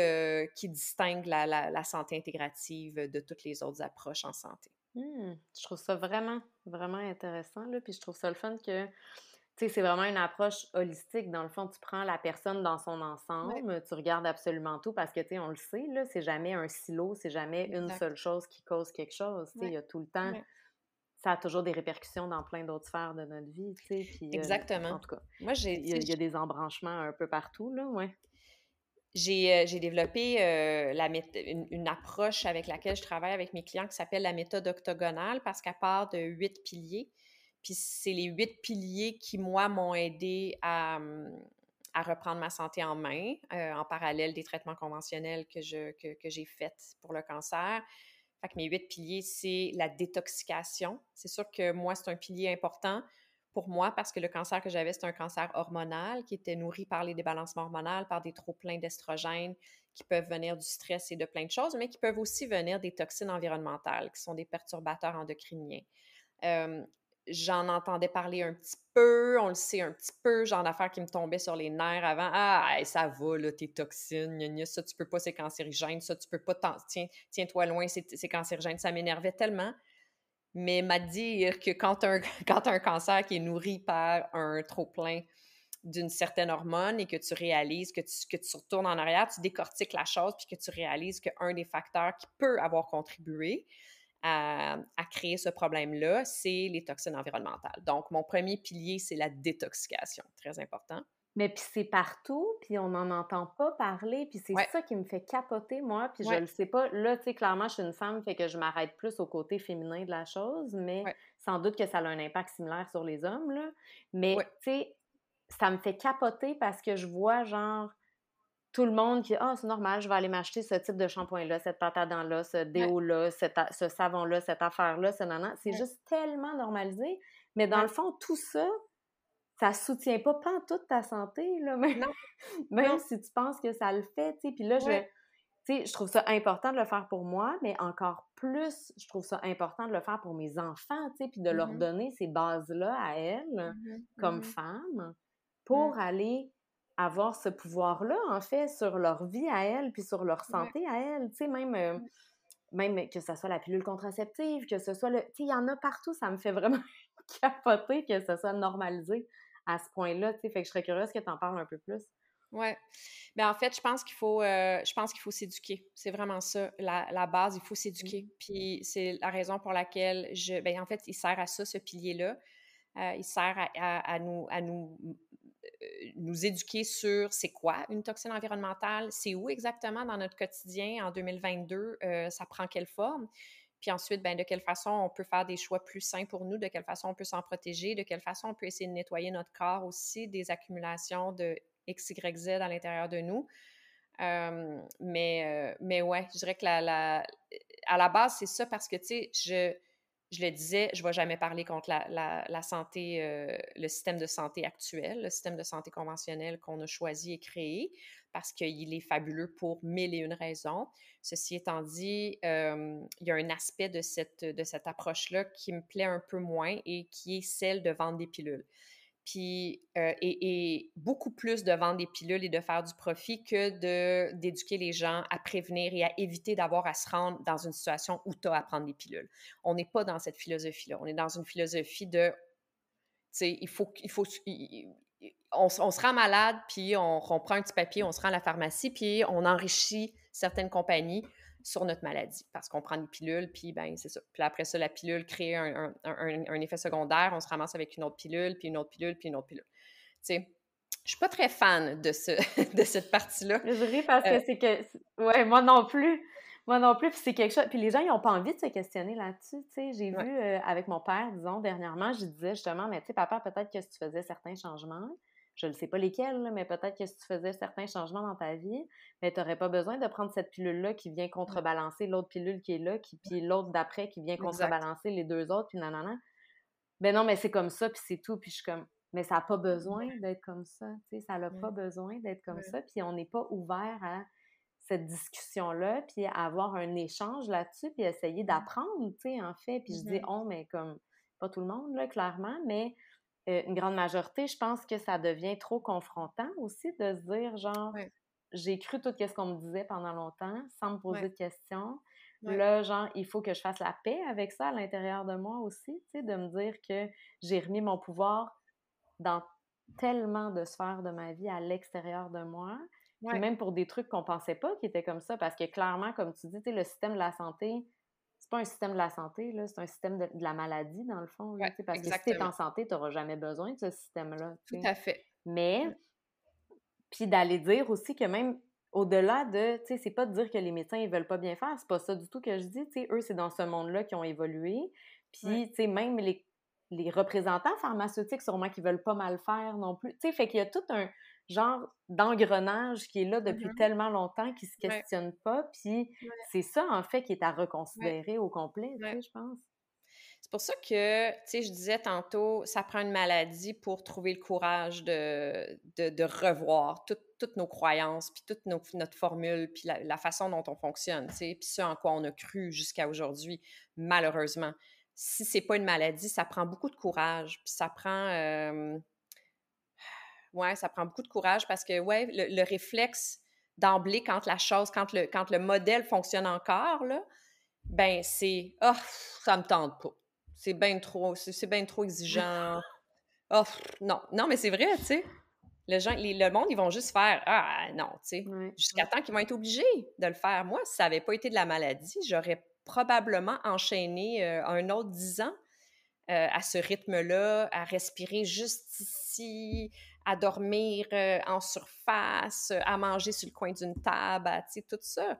S2: qui distinguent la, la, santé intégrative de toutes les autres approches en santé.
S1: Mmh, je trouve ça vraiment, vraiment intéressant, puis je trouve ça le fun que sais, c'est vraiment une approche holistique. Dans le fond, tu prends la personne dans son ensemble, tu regardes absolument tout parce que, tu sais, on le sait, là, c'est jamais un silo, c'est jamais une seule chose qui cause quelque chose. Tu sais, il y a tout le temps... Ça a toujours des répercussions dans plein d'autres sphères de notre vie, tu sais.
S2: Euh, Exactement. en tout cas,
S1: moi, j'ai... Il y, a, des embranchements un peu partout, là, ouais.
S2: J'ai, euh, développé euh, la une, une, approche avec laquelle je travaille avec mes clients qui s'appelle la méthode octogonale parce qu'à part de huit piliers, puis c'est les huit piliers qui, moi, m'ont aidé à, à, reprendre ma santé en main, euh, en parallèle des traitements conventionnels que, je, que, j'ai faits pour le cancer. Fait mes huit piliers, c'est la détoxication. C'est sûr que moi, c'est un pilier important pour moi parce que le cancer que j'avais, c'est un cancer hormonal qui était nourri par les débalancements hormonaux, par des trop-pleins d'estrogènes qui peuvent venir du stress et de plein de choses, mais qui peuvent aussi venir des toxines environnementales, qui sont des perturbateurs endocriniens. Euh, j'en entendais parler un petit peu, on le sait un petit peu, genre d'affaires qui me tombaient sur les nerfs avant. Ah, ça va, là, tes toxines, ça, tu peux pas, c'est cancérigène, ça, tu peux pas, tiens, tiens-toi loin, c'est cancérigène. Ça m'énervait tellement. Mais m'a dire que quand tu as, un cancer qui est nourri par un trop-plein d'une certaine hormone et que tu réalises que tu, que tu retournes en arrière, tu décortiques la chose, puis que tu réalises qu'un des facteurs qui peut avoir contribué, à, créer ce problème-là, c'est les toxines environnementales. Donc, mon premier pilier, c'est la détoxication, très important.
S1: Mais puis c'est partout, puis on n'en entend pas parler, puis c'est ça qui me fait capoter, moi, puis je le sais pas. Là, tu sais, clairement, je suis une femme, fait que je m'arrête plus au côté féminin de la chose, mais sans doute que ça a un impact similaire sur les hommes, là. Mais, tu sais, ça me fait capoter parce que je vois, genre, tout le monde qui ah c'est normal je vais aller m'acheter ce type de shampoing là cette pâte à dents là ce déo là ce savon là cette affaire là ce nanan c'est juste tellement normalisé mais dans le fond tout ça ça soutient pas pas toute ta santé là même, même si tu penses que ça le fait tu sais. Puis là je je trouve ça important de le faire pour moi, mais encore plus, je trouve ça important de le faire pour mes enfants, tu sais, puis de leur mmh donner ces bases-là à elles, mmh comme mmh femmes, pour aller avoir ce pouvoir-là, en fait, sur leur vie à elles, puis sur leur santé à elles, tu sais, même, euh, même que ce soit la pilule contraceptive, que ce soit le... Tu sais, il y en a partout, ça me fait vraiment capoter que ce soit normalisé à ce point-là, tu sais, fait que je serais curieuse que tu en parles un peu plus.
S2: Ouais. Ben en fait, je pense qu'il faut, euh, je pense qu'il faut s'éduquer. C'est vraiment ça, la, base. Il faut s'éduquer. Puis c'est la raison pour laquelle je, ben en fait, il sert à ça, ce pilier-là. Euh, il sert à, à nous nous éduquer sur c'est quoi une toxine environnementale, c'est où exactement dans notre quotidien en 2022, euh, ça prend quelle forme. Puis ensuite, ben, de quelle façon on peut faire des choix plus sains pour nous, de quelle façon on peut s'en protéger, de quelle façon on peut essayer de nettoyer notre corps aussi des accumulations de X, Y, Z à l'intérieur de nous. Euh, mais, mais ouais, je dirais que la, la, à la base, c'est ça parce que, tu sais, je, je le disais, je ne vais jamais parler contre la, santé, euh, le système de santé actuel, le système de santé conventionnel qu'on a choisi et créé, parce qu'il est fabuleux pour mille et une raisons. Ceci étant dit, euh, il y a un aspect de cette, de cette approche-là qui me plaît un peu moins et qui est celle de vendre des pilules puis euh, et, beaucoup plus de vendre des pilules et de faire du profit que de d'éduquer les gens à prévenir et à éviter d'avoir à se rendre dans une situation où tu as à prendre des pilules. On n'est pas dans cette philosophie-là. On est dans une philosophie de, tu sais, il faut, il faut, on, se rend malade, puis on, on, prend un petit papier, on se rend à la pharmacie, puis on enrichit certaines compagnies sur notre maladie parce qu'on prend des pilules, puis ben c'est ça. Puis après ça, la pilule crée un, effet secondaire, on se ramasse avec une autre pilule, puis une autre pilule, puis une autre pilule. Tu sais, je suis pas très fan de, ce, de cette partie-là.
S1: Je ris parce que euh c'est que... Ouais, moi non plus. Moi non plus, puis c'est quelque chose... Puis les gens, ils n'ont pas envie de se questionner là-dessus, tu sais. J'ai vu euh, avec mon père, disons, dernièrement, je disais justement, mais tu sais, papa, peut-être que si tu faisais certains changements, je ne sais pas lesquels, mais peut-être que si tu faisais certains changements dans ta vie, mais tu n'aurais pas besoin de prendre cette pilule-là qui vient contrebalancer l'autre pilule qui est là, qui, puis l'autre d'après qui vient contrebalancer les deux autres, puis nanana. Ben non, mais c'est comme ça, puis c'est tout. Puis je suis comme, mais ça n'a pas besoin d'être comme ça, tu sais, ça n'a pas besoin d'être comme ça, puis on n'est pas ouvert à cette discussion-là, puis à avoir un échange là-dessus, puis essayer d'apprendre, tu sais, en fait. Puis je dis on, mais comme, pas tout le monde, là, clairement, mais une grande majorité, je pense que ça devient trop confrontant aussi de se dire, genre, j'ai cru tout ce qu'on me disait pendant longtemps sans me poser de questions. Là, genre, il faut que je fasse la paix avec ça à l'intérieur de moi aussi, tu sais, de me dire que j'ai remis mon pouvoir dans tellement de sphères de ma vie à l'extérieur de moi. même pour des trucs qu'on pensait pas qui étaient comme ça, parce que clairement, comme tu dis, le système de la santé, c'est pas un système de la santé, c'est un système de, la maladie, dans le fond. parce que si tu es en santé, tu n'auras jamais besoin de ce système-là.
S2: Tout à fait.
S1: Mais, puis d'aller dire aussi que même au-delà de, tu sais, c'est pas de dire que les médecins, ils veulent pas bien faire, c'est pas ça du tout que je dis, tu sais, eux, c'est dans ce monde-là qu'ils ont évolué. Puis, tu sais, même les, les représentants pharmaceutiques, sûrement, qui veulent pas mal faire non plus. Tu sais, fait qu'il y a tout un, genre d'engrenage qui est là depuis mm-hmm. tellement longtemps, qui se questionne pas. Puis c'est ça, en fait, qui est à reconsidérer au complet, tu sais, je pense.
S2: C'est pour ça que, tu sais, je disais tantôt, ça prend une maladie pour trouver le courage de, de, revoir toutes nos croyances, puis toute notre formule, puis la, façon dont on fonctionne, tu sais, puis ce en quoi on a cru jusqu'à aujourd'hui, malheureusement. Si c'est pas une maladie, ça prend beaucoup de courage, puis ça prend... Euh, ouais, ça prend beaucoup de courage parce que, ouais, le, réflexe d'emblée quand la chose, quand le, quand le modèle fonctionne encore, là, ben c'est « oh, ça me tente pas. C'est bien trop, c'est bien trop exigeant. Oh, non, non, mais c'est vrai, tu sais. Le, gens, le monde, ils vont juste faire Ah, non, tu sais. Jusqu'à temps qu'ils vont être obligés de le faire. Moi, si ça n'avait pas été de la maladie, j'aurais probablement enchaîné euh, un autre dix ans euh, à ce rythme-là, à respirer juste ici, à dormir euh, en surface, à manger sur le coin d'une table, tu sais, tout ça,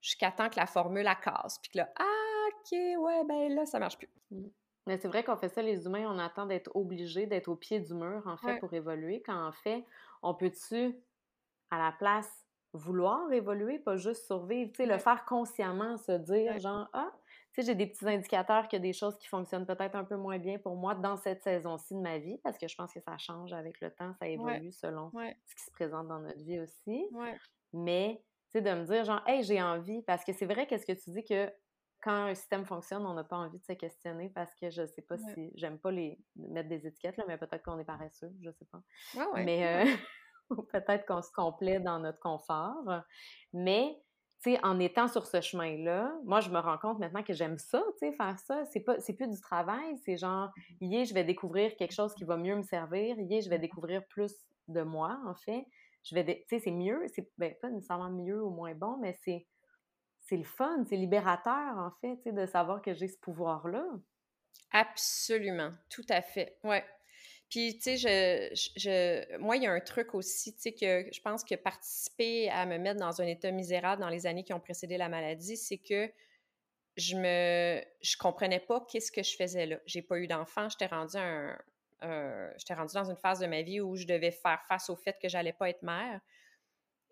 S2: jusqu'à temps que la formule la casse. Puis que là, ah, OK, ouais, ben là, ça marche plus.
S1: Mmh. Mais c'est vrai qu'on fait ça, les humains, on attend d'être obligés d'être au pied du mur, en fait, pour évoluer, quand en fait, on peut-tu, à la place vouloir évoluer, pas juste survivre. Tu sais, le faire consciemment, se dire genre, ah, sais, j'ai des petits indicateurs qu'il y a des choses qui fonctionnent peut-être un peu moins bien pour moi dans cette saison-ci de ma vie, parce que je pense que ça change avec le temps, ça évolue selon ce qui se présente dans notre vie aussi. Mais, tu sais, de me dire genre, hey, j'ai envie, parce que c'est vrai qu'est-ce que tu dis que quand un système fonctionne, on n'a pas envie de se questionner parce que je sais pas si j'aime pas les mettre des étiquettes là, mais peut-être qu'on est paresseux, je sais pas. mais euh, peut-être qu'on se complaît dans notre confort. Mais en étant sur ce chemin-là, moi, je me rends compte maintenant que j'aime ça, tu sais, faire ça. C'est pas, c'est plus du travail, c'est genre, mmh hier, je vais découvrir quelque chose qui va mieux me servir. Hier, je vais découvrir plus de moi, en fait. Je vais, tu sais, c'est mieux, c'est ben, pas nécessairement mieux ou moins bon, mais c'est, c'est le fun, c'est libérateur, en fait, tu sais, de savoir que j'ai ce pouvoir-là.
S2: Absolument, tout à fait, ouais. Puis, tu sais, je, moi, il y a un truc aussi, tu sais, que je pense que participer à me mettre dans un état misérable dans les années qui ont précédé la maladie, c'est que je me je comprenais pas qu'est-ce que je faisais là. J'ai pas eu d'enfant, j'étais rendue un, j'étais rendue dans une phase de ma vie où je devais faire face au fait que j'allais pas être mère.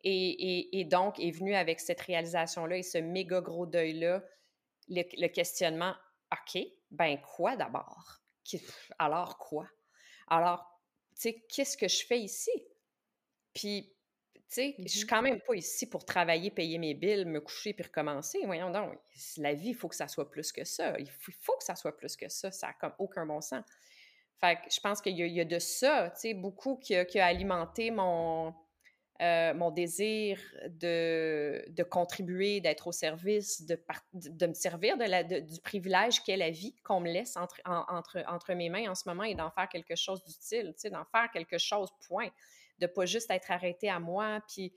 S2: Et, donc est venu avec cette réalisation-là et ce méga gros deuil-là, le questionnement, OK, ben quoi d'abord? Alors quoi? Alors, tu sais, qu'est-ce que je fais ici? Puis, tu sais, je suis mmh quand même pas ici pour travailler, payer mes billes, me coucher puis recommencer. Voyons donc, la vie, il faut que ça soit plus que ça. Il faut, que ça soit plus que ça. Ça n'a comme aucun bon sens. Fait que je pense qu'il y, a de ça, tu sais, beaucoup qui a alimenté mon, euh, mon désir de, de contribuer, d'être au service, de, de, me servir de la, du privilège qu'est la vie qu'on me laisse entre, entre, entre mes mains en ce moment et d'en faire quelque chose d'utile, d'en faire quelque chose, point. De pas juste être arrêté à moi, puis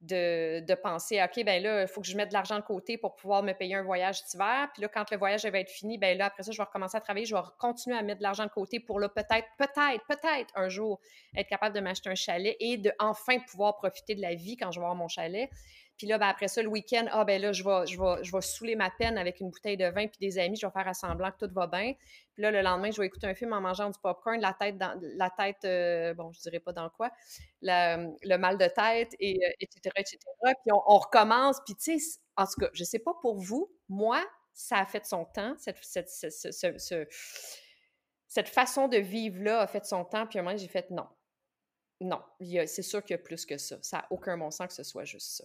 S2: de, penser, OK, ben là, il faut que je mette de l'argent de côté pour pouvoir me payer un voyage d'hiver. Puis là, quand le voyage va être fini, ben là, après ça, je vais recommencer à travailler, je vais continuer à mettre de l'argent de côté pour là, peut-être, peut-être, peut-être un jour être capable de m'acheter un chalet et de enfin pouvoir profiter de la vie quand je vais avoir mon chalet. Puis là, ben, après ça, le week-end, ah ben là, je vais, je, vais, je vais saouler ma peine avec une bouteille de vin puis des amis, je vais faire semblant que tout va bien. Puis là, le lendemain, je vais écouter un film en mangeant du popcorn, la tête, dans, la tête euh, bon, je dirais pas dans quoi, le mal de tête, et, etc., euh, etc. Puis on, recommence, puis tu sais, en tout cas, je sais pas pour vous, moi, ça a fait son temps, cette, cette, cette façon de vivre-là a fait son temps, puis à un j'ai fait non. Non, c'est sûr qu'il y a plus que ça. Ça n'a aucun bon sens que ce soit juste ça.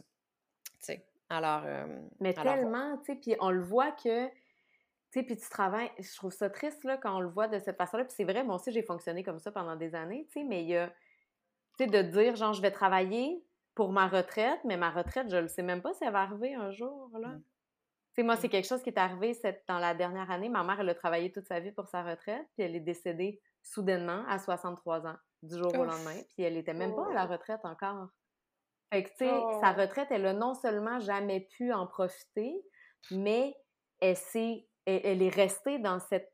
S2: Alors. Euh,
S1: Mais tellement, tu sais, puis on le voit que. Tu sais, puis tu travailles. Je trouve ça triste, là, quand on le voit de cette façon-là. Puis c'est vrai, moi aussi, j'ai fonctionné comme ça pendant des années, tu sais, mais il y a. Tu sais, de dire, genre, je vais travailler pour ma retraite, mais ma retraite, je ne sais même pas si elle va arriver un jour, là. Mmh. Tu sais, moi, c'est mmh. quelque chose qui est arrivé cette, dans la dernière année. Ma mère, elle a travaillé toute sa vie pour sa retraite, puis elle est décédée soudainement à 63 ans, du jour au lendemain. Puis elle n'était même pas à la oh. retraite encore. Fait que, tu sais, sa oh. retraite, elle a non seulement jamais pu en profiter, mais elle, est, elle, est restée dans cette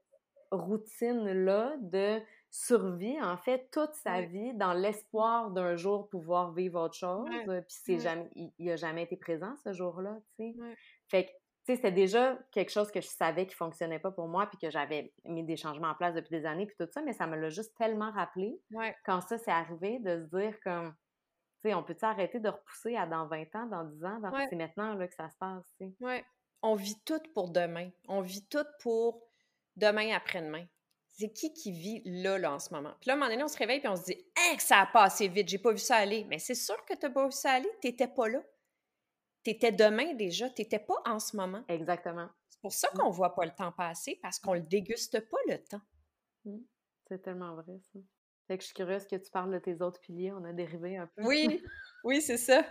S1: routine-là de survie, en fait, toute sa vie, dans l'espoir d'un jour pouvoir vivre autre chose. Puis c'est jamais, il n'a jamais été présent ce jour-là, tu sais. Fait que, tu sais, c'était déjà quelque chose que je savais qui fonctionnait pas pour moi, puis que j'avais mis des changements en place depuis des années, puis tout ça, mais ça me l'a juste tellement rappelé quand ça s'est arrivé, de se dire comme on peut-tu arrêter de repousser à dans 20 ans, dans 10 ans? C'est maintenant là, que ça se passe.
S2: Oui. On vit tout pour demain. On vit tout pour demain après-demain. C'est qui qui vit là, là, en ce moment? Puis là, à un moment donné, on se réveille et on se dit Hein, que ça a passé vite, j'ai pas vu ça aller. Mais c'est sûr que tu n'as pas vu ça aller, tu n'étais pas là. Tu étais demain déjà, tu n'étais pas en ce moment.
S1: Exactement.
S2: C'est pour ça mmh. qu'on ne voit pas le temps passer, parce qu'on ne le déguste pas le temps.
S1: Mmh. C'est tellement vrai, ça. Fait que je suis curieuse que tu parles de tes autres piliers. On a dérivé un peu.
S2: Oui, oui, c'est ça.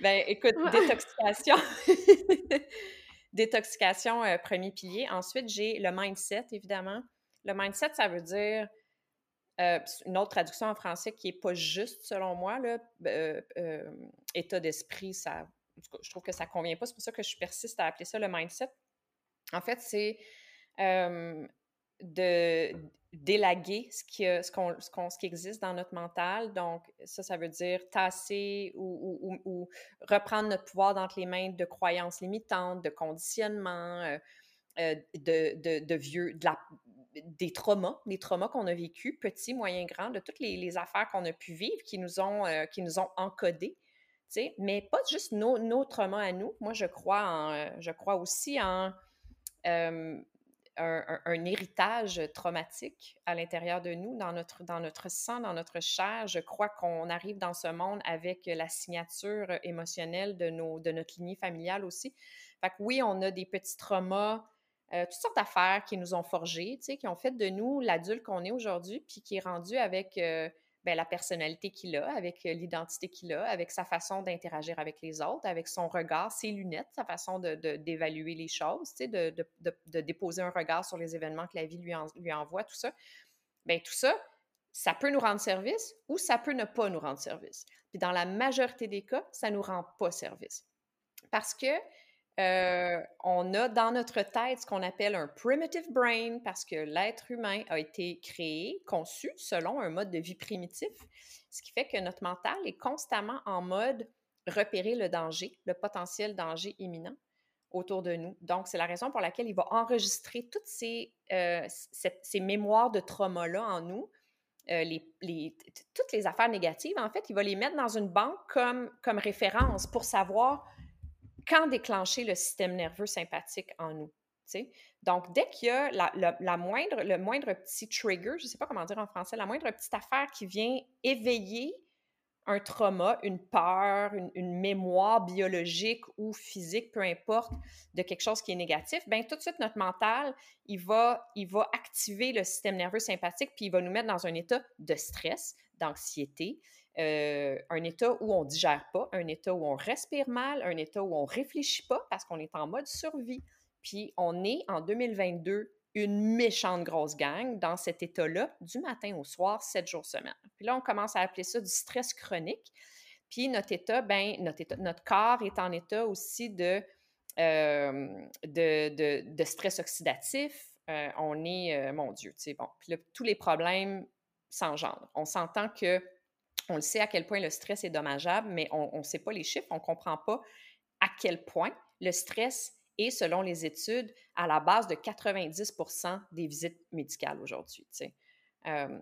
S2: Ben, écoute, détoxication. détoxication, euh, premier pilier. Ensuite, j'ai le mindset, évidemment. Le mindset, ça veut dire euh, une autre traduction en français qui n'est pas juste, selon moi, là, euh, état d'esprit, ça, je trouve que ça ne convient pas. C'est pour ça que je persiste à appeler ça le mindset. En fait, c'est de d'élaguer ce qui, ce, ce, qui existe dans notre mental. Donc, ça, ça veut dire tasser ou, ou, reprendre notre pouvoir dans les mains de croyances limitantes, de conditionnements, euh, euh, de, de, vieux, de la, des traumas, des traumas qu'on a vécus, petits, moyens, grands, de toutes les, affaires qu'on a pu vivre qui nous ont, euh, qui nous ont encodés mais pas juste nos, nos, traumas à nous. Moi, je crois, en, je crois aussi en un, héritage traumatique à l'intérieur de nous, dans notre, dans notre sang, dans notre chair. Je crois qu'on arrive dans ce monde avec la signature émotionnelle de, nos, de notre lignée familiale aussi. Fait oui, on a des petits traumas, euh, toutes sortes d'affaires qui nous ont forgés, qui ont fait de nous l'adulte qu'on est aujourd'hui, puis qui est rendu avec euh, ben, la personnalité qu'il a, avec euh, l'identité qu'il a, avec sa façon d'interagir avec les autres, avec son regard, ses lunettes, sa façon d'évaluer de, les choses, de, de, déposer un regard sur les événements que la vie lui, lui envoie, tout ça. Bien, tout ça, ça peut nous rendre service ou ça peut ne pas nous rendre service. Puis dans la majorité des cas, ça ne nous rend pas service. Parce que euh, on a dans notre tête ce qu'on appelle un primitive brain parce que l'être humain a été créé, conçu selon un mode de vie primitif, ce qui fait que notre mental est constamment en mode repérer le danger, le potentiel danger imminent autour de nous. Donc, c'est la raison pour laquelle il va enregistrer toutes ces, euh, ces, mémoires de trauma-là en nous, euh, toutes les affaires négatives, en fait, il va les mettre dans une banque comme, comme référence pour savoir quand déclencher le système nerveux sympathique en nous. Donc, dès qu'il y a la, moindre, le moindre petit trigger, je ne sais pas comment dire en français, la moindre petite affaire qui vient éveiller un trauma, une peur, une, mémoire biologique ou physique, peu importe, de quelque chose qui est négatif, bien tout de suite, notre mental, il va, il va activer le système nerveux sympathique, puis il va nous mettre dans un état de stress, d'anxiété, euh, un état où on digère pas, un état où on respire mal, un état où on réfléchit pas parce qu'on est en mode survie. Puis on est en 2022 une méchante grosse gang dans cet état-là du matin au soir, sept jours semaine. Puis là, on commence à appeler ça du stress chronique. Puis notre état, ben, notre, notre corps est en état aussi de, euh, de, stress oxydatif. Euh, on est, mon Dieu, tu sais, bon. Puis là, tous les problèmes s'engendrent. On s'entend que on le sait à quel point le stress est dommageable, mais on ne sait pas les chiffres, on ne comprend pas à quel point le stress est, selon les études, à la base de 90% des visites médicales aujourd'hui. Euh,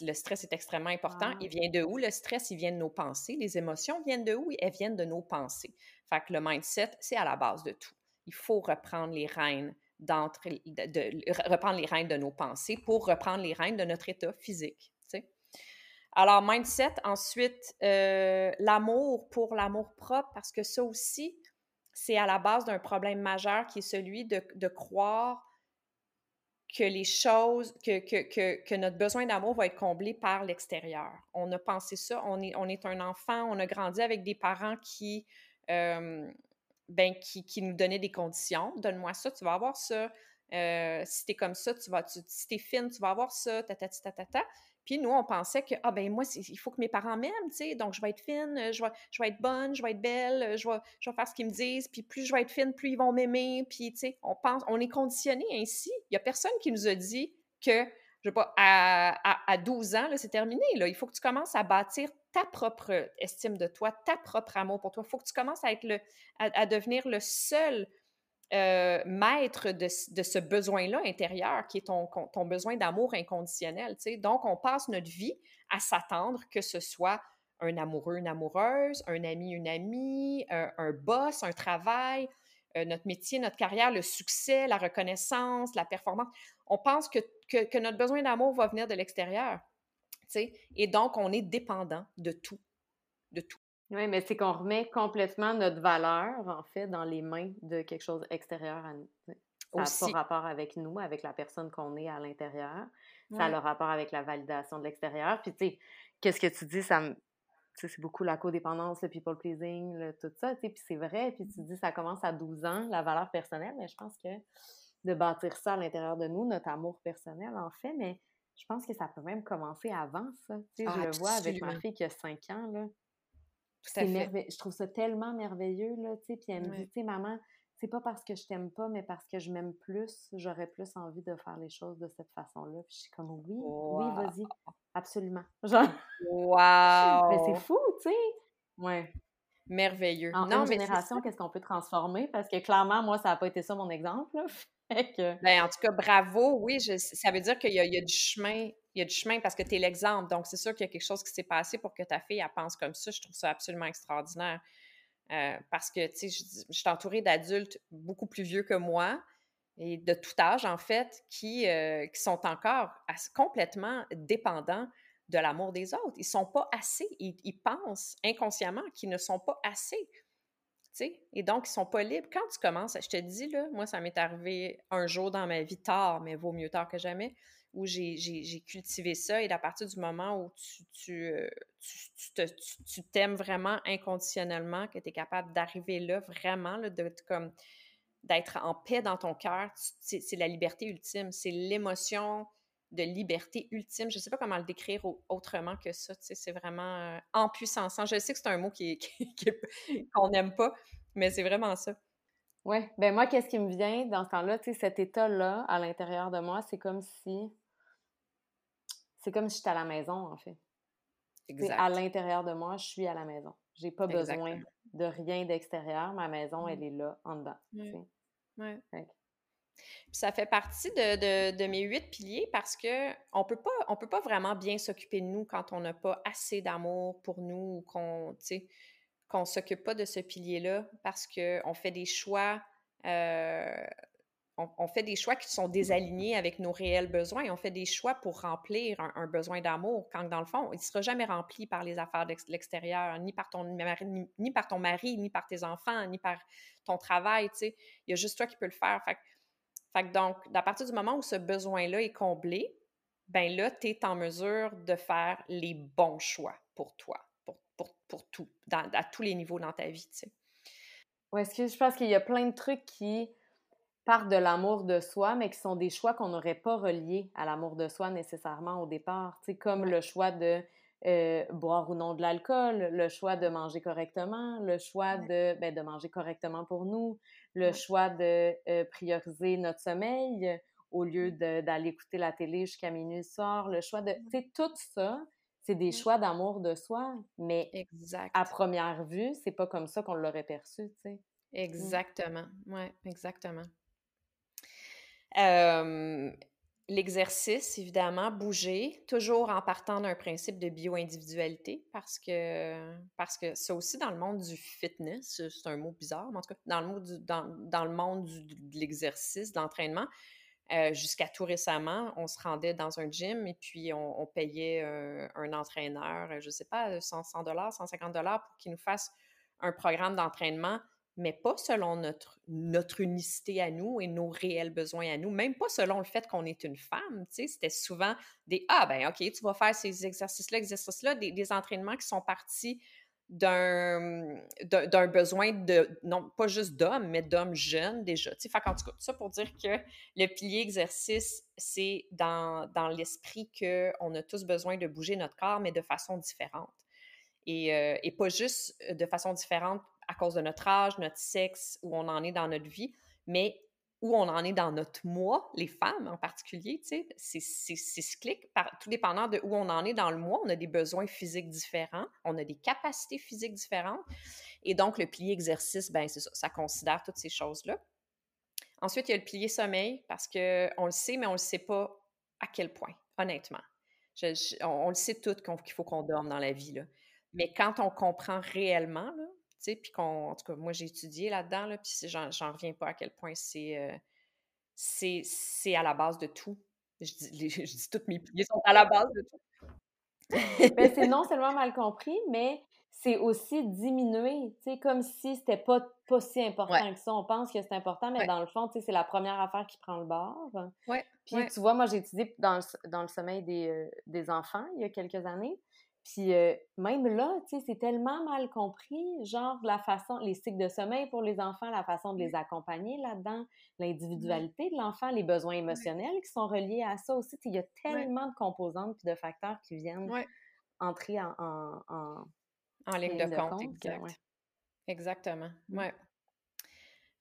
S2: le stress est extrêmement important. Il vient de où? Le stress, il vient de nos pensées. Les émotions viennent de où? Elles viennent de nos pensées. Fait que le mindset, c'est à la base de tout. Il faut reprendre les rênes de, reprendre les rênes de nos pensées pour reprendre les rênes de notre état physique. Alors, mindset, ensuite, euh, l'amour pour l'amour propre, parce que ça aussi, c'est à la base d'un problème majeur qui est celui de, croire que les choses, que, que, que, notre besoin d'amour va être comblé par l'extérieur. On a pensé ça, on est, on est un enfant, on a grandi avec des parents qui, euh, ben, qui, qui, nous donnaient des conditions. Donne-moi ça, tu vas avoir ça. Euh, si tu es comme ça, tu vas, si tu es fine, tu vas avoir ça, ta, ta, ta. Puis nous, on pensait que, ah ben moi, il faut que mes parents m'aiment, tu sais, donc je vais être fine, je vais, je vais être bonne, je vais être belle, je vais, je vais faire ce qu'ils me disent, puis plus je vais être fine, plus ils vont m'aimer, puis tu sais, on pense, on est conditionné ainsi. Il n'y a personne qui nous a dit que, je sais pas, à, à, 12 ans, c'est terminé, là, il faut que tu commences à bâtir ta propre estime de toi, ta propre amour pour toi. Il faut que tu commences à être le, à devenir le seul euh, maître de, ce besoin-là intérieur, qui est ton, besoin d'amour inconditionnel. Donc, on passe notre vie à s'attendre que ce soit un amoureux, une amoureuse, un ami, une amie, un, boss, un travail, euh, notre métier, notre carrière, le succès, la reconnaissance, la performance. On pense que, que notre besoin d'amour va venir de l'extérieur. Et donc, on est dépendant de tout, de tout.
S1: Oui, mais c'est qu'on remet complètement notre valeur, en fait, dans les mains de quelque chose extérieur à nous. Ça n'a pas rapport avec nous, avec la personne qu'on est à l'intérieur. Ça a le rapport avec la validation de l'extérieur. Puis, tu sais, qu'est-ce que tu dis, ça me... c'est beaucoup la codépendance, le people pleasing, tout ça, tu sais, puis c'est vrai, puis tu dis ça commence à 12 ans, la valeur personnelle, mais je pense que de bâtir ça à l'intérieur de nous, notre amour personnel, en fait, mais je pense que ça peut même commencer avant ça. Tu sais, je ah, le vois avec ma fille qui a 5 ans, là je trouve ça tellement merveilleux, là, tu sais. Puis elle me dit, tu sais, maman, c'est pas parce que je t'aime pas, mais parce que je m'aime plus, j'aurais plus envie de faire les choses de cette façon-là. Puis je suis comme, oui, oui, vas-y, absolument. Genre,
S2: wow!
S1: mais c'est fou, tu sais. Ouais.
S2: Merveilleux.
S1: En non, une génération, qu'est-ce qu'on peut transformer? Parce que clairement, moi, ça n'a pas été ça mon exemple.
S2: Ben, en tout cas, bravo. Oui, ça veut dire qu'il y, a du chemin Il y a du chemin parce que tu es l'exemple. Donc, c'est sûr qu'il y a quelque chose qui s'est passé pour que ta fille, pense comme ça. Je trouve ça absolument extraordinaire. Euh, parce que, tu sais, je, je, suis entourée d'adultes beaucoup plus vieux que moi et de tout âge, en fait, qui, euh, sont encore complètement dépendants de l'amour des autres. Ils sont pas assez. Ils pensent inconsciemment qu'ils ne sont pas assez. Et donc, ils sont pas libres. Quand tu commences, je te dis, moi, ça m'est arrivé un jour dans ma vie, tard, mais vaut mieux tard que jamais, où j'ai cultivé ça. Et à partir du moment où tu, euh, t'aimes vraiment inconditionnellement, que tu es capable d'arriver là, vraiment, d'être en paix dans ton cœur, c'est la liberté ultime. C'est l'émotion de liberté ultime. Je ne sais pas comment le décrire autrement que ça. C'est vraiment euh, en puissance. Je sais que c'est un mot qu'on qui, n'aime pas, mais c'est vraiment ça.
S1: Oui. Ben moi, qu'est-ce qui me vient dans ce temps-là? Cet état-là, à l'intérieur de moi, c'est comme si c'est comme si j'étais à la maison, en fait. Exact. À l'intérieur de moi, je suis à la maison. J'ai pas besoin de rien d'extérieur. Ma maison, mmh. elle est là, en dedans.
S2: Ouais. Ça fait partie de, mes huit piliers parce que on peut pas, vraiment bien s'occuper de nous quand on n'a pas assez d'amour pour nous ou qu'on, qu'on s'occupe pas de ce pilier-là parce qu'on fait des choix euh, on, fait des choix qui sont désalignés avec nos réels besoins. On fait des choix pour remplir un, besoin d'amour, quand dans le fond, il ne sera jamais rempli par les affaires de l'extérieur, ni par ton mari, ni, par ton mari, ni par tes enfants, ni par ton travail. Il y a juste toi qui peux le faire. Donc, à partir du moment où ce besoin-là est comblé, ben là, tu es en mesure de faire les bons choix pour toi, pour, tout, à tous les niveaux dans ta vie.
S1: Oui, est-ce que je pense qu'il y a plein de trucs qui partent de l'amour de soi, mais qui sont des choix qu'on n'aurait pas reliés à l'amour de soi nécessairement au départ. Tu sais, comme le choix de euh, boire ou non de l'alcool, le choix de manger correctement, le choix de, ben, de manger correctement pour nous, le choix de euh, prioriser notre sommeil au lieu d'aller écouter la télé jusqu'à minuit le soir, le choix de... Tu sais, tout ça, c'est des choix d'amour de soi, mais à première vue, c'est pas comme ça qu'on l'aurait perçu, tu sais. Mmh.
S2: Exactement, ouais, exactement. L'exercice, évidemment, bouger, toujours en partant d'un principe de bio-individualité, parce que, parce que ça aussi, dans le monde du fitness, c'est un mot bizarre, mais en tout cas, dans le, monde du, de l'exercice, de l'entraînement, euh, jusqu'à tout récemment, on se rendait dans un gym et puis on, payait un entraîneur, je ne sais pas, 100 dollars, 150 dollars pour qu'il nous fasse un programme d'entraînement mais pas selon notre, notre unicité à nous et nos réels besoins à nous, même pas selon le fait qu'on est une femme. C'était souvent des Ah, ben OK, tu vas faire ces exercices-là, exercices-là, des, des, entraînements qui sont partis d'un, besoin de, non pas juste d'hommes, mais d'hommes jeunes déjà. Fait en tout cas, ça pour dire que le pilier exercice, c'est dans, dans l'esprit qu'on a tous besoin de bouger notre corps, mais de façon différente. Et, euh, et pas juste de façon différente à cause de notre âge, notre sexe, où on en est dans notre vie, mais où on en est dans notre mois, les femmes en particulier, tu sais, c'est cyclique, tout dépendant de où on en est dans le mois, on a des besoins physiques différents, on a des capacités physiques différentes, et donc le pilier exercice, ben c'est ça, ça considère toutes ces choses-là. Ensuite, il y a le pilier sommeil, parce qu'on le sait, mais on ne le sait pas à quel point, honnêtement. on, le sait tout qu'il faut qu'on dorme dans la vie, là. Mais quand on comprend réellement, là, puis qu'on, en tout cas, moi, j'ai étudié là-dedans, là, puis j'en, j'en reviens pas à quel point c'est, euh, c'est, c'est à la base de tout. Je dis, je dis toutes mes piliers sont à la base de tout.
S1: ben, c'est non seulement mal compris, mais c'est aussi diminué, tu sais, comme si c'était pas, pas si important que ça. On pense que c'est important, mais dans le fond, tu sais, c'est la première affaire qui prend le bord.
S2: Ouais.
S1: Puis tu vois, moi, j'ai étudié dans le, dans le sommeil des, euh, des enfants il y a quelques années. Puis euh, même là, tu sais, c'est tellement mal compris, genre la façon, les cycles de sommeil pour les enfants, la façon de les accompagner là-dedans, l'individualité de l'enfant, les besoins émotionnels qui sont reliés à ça aussi. Il y a tellement de composantes et de facteurs qui viennent entrer en, en,
S2: en, ligne, de, compte. exact. Exactement. Mmh. Ouais.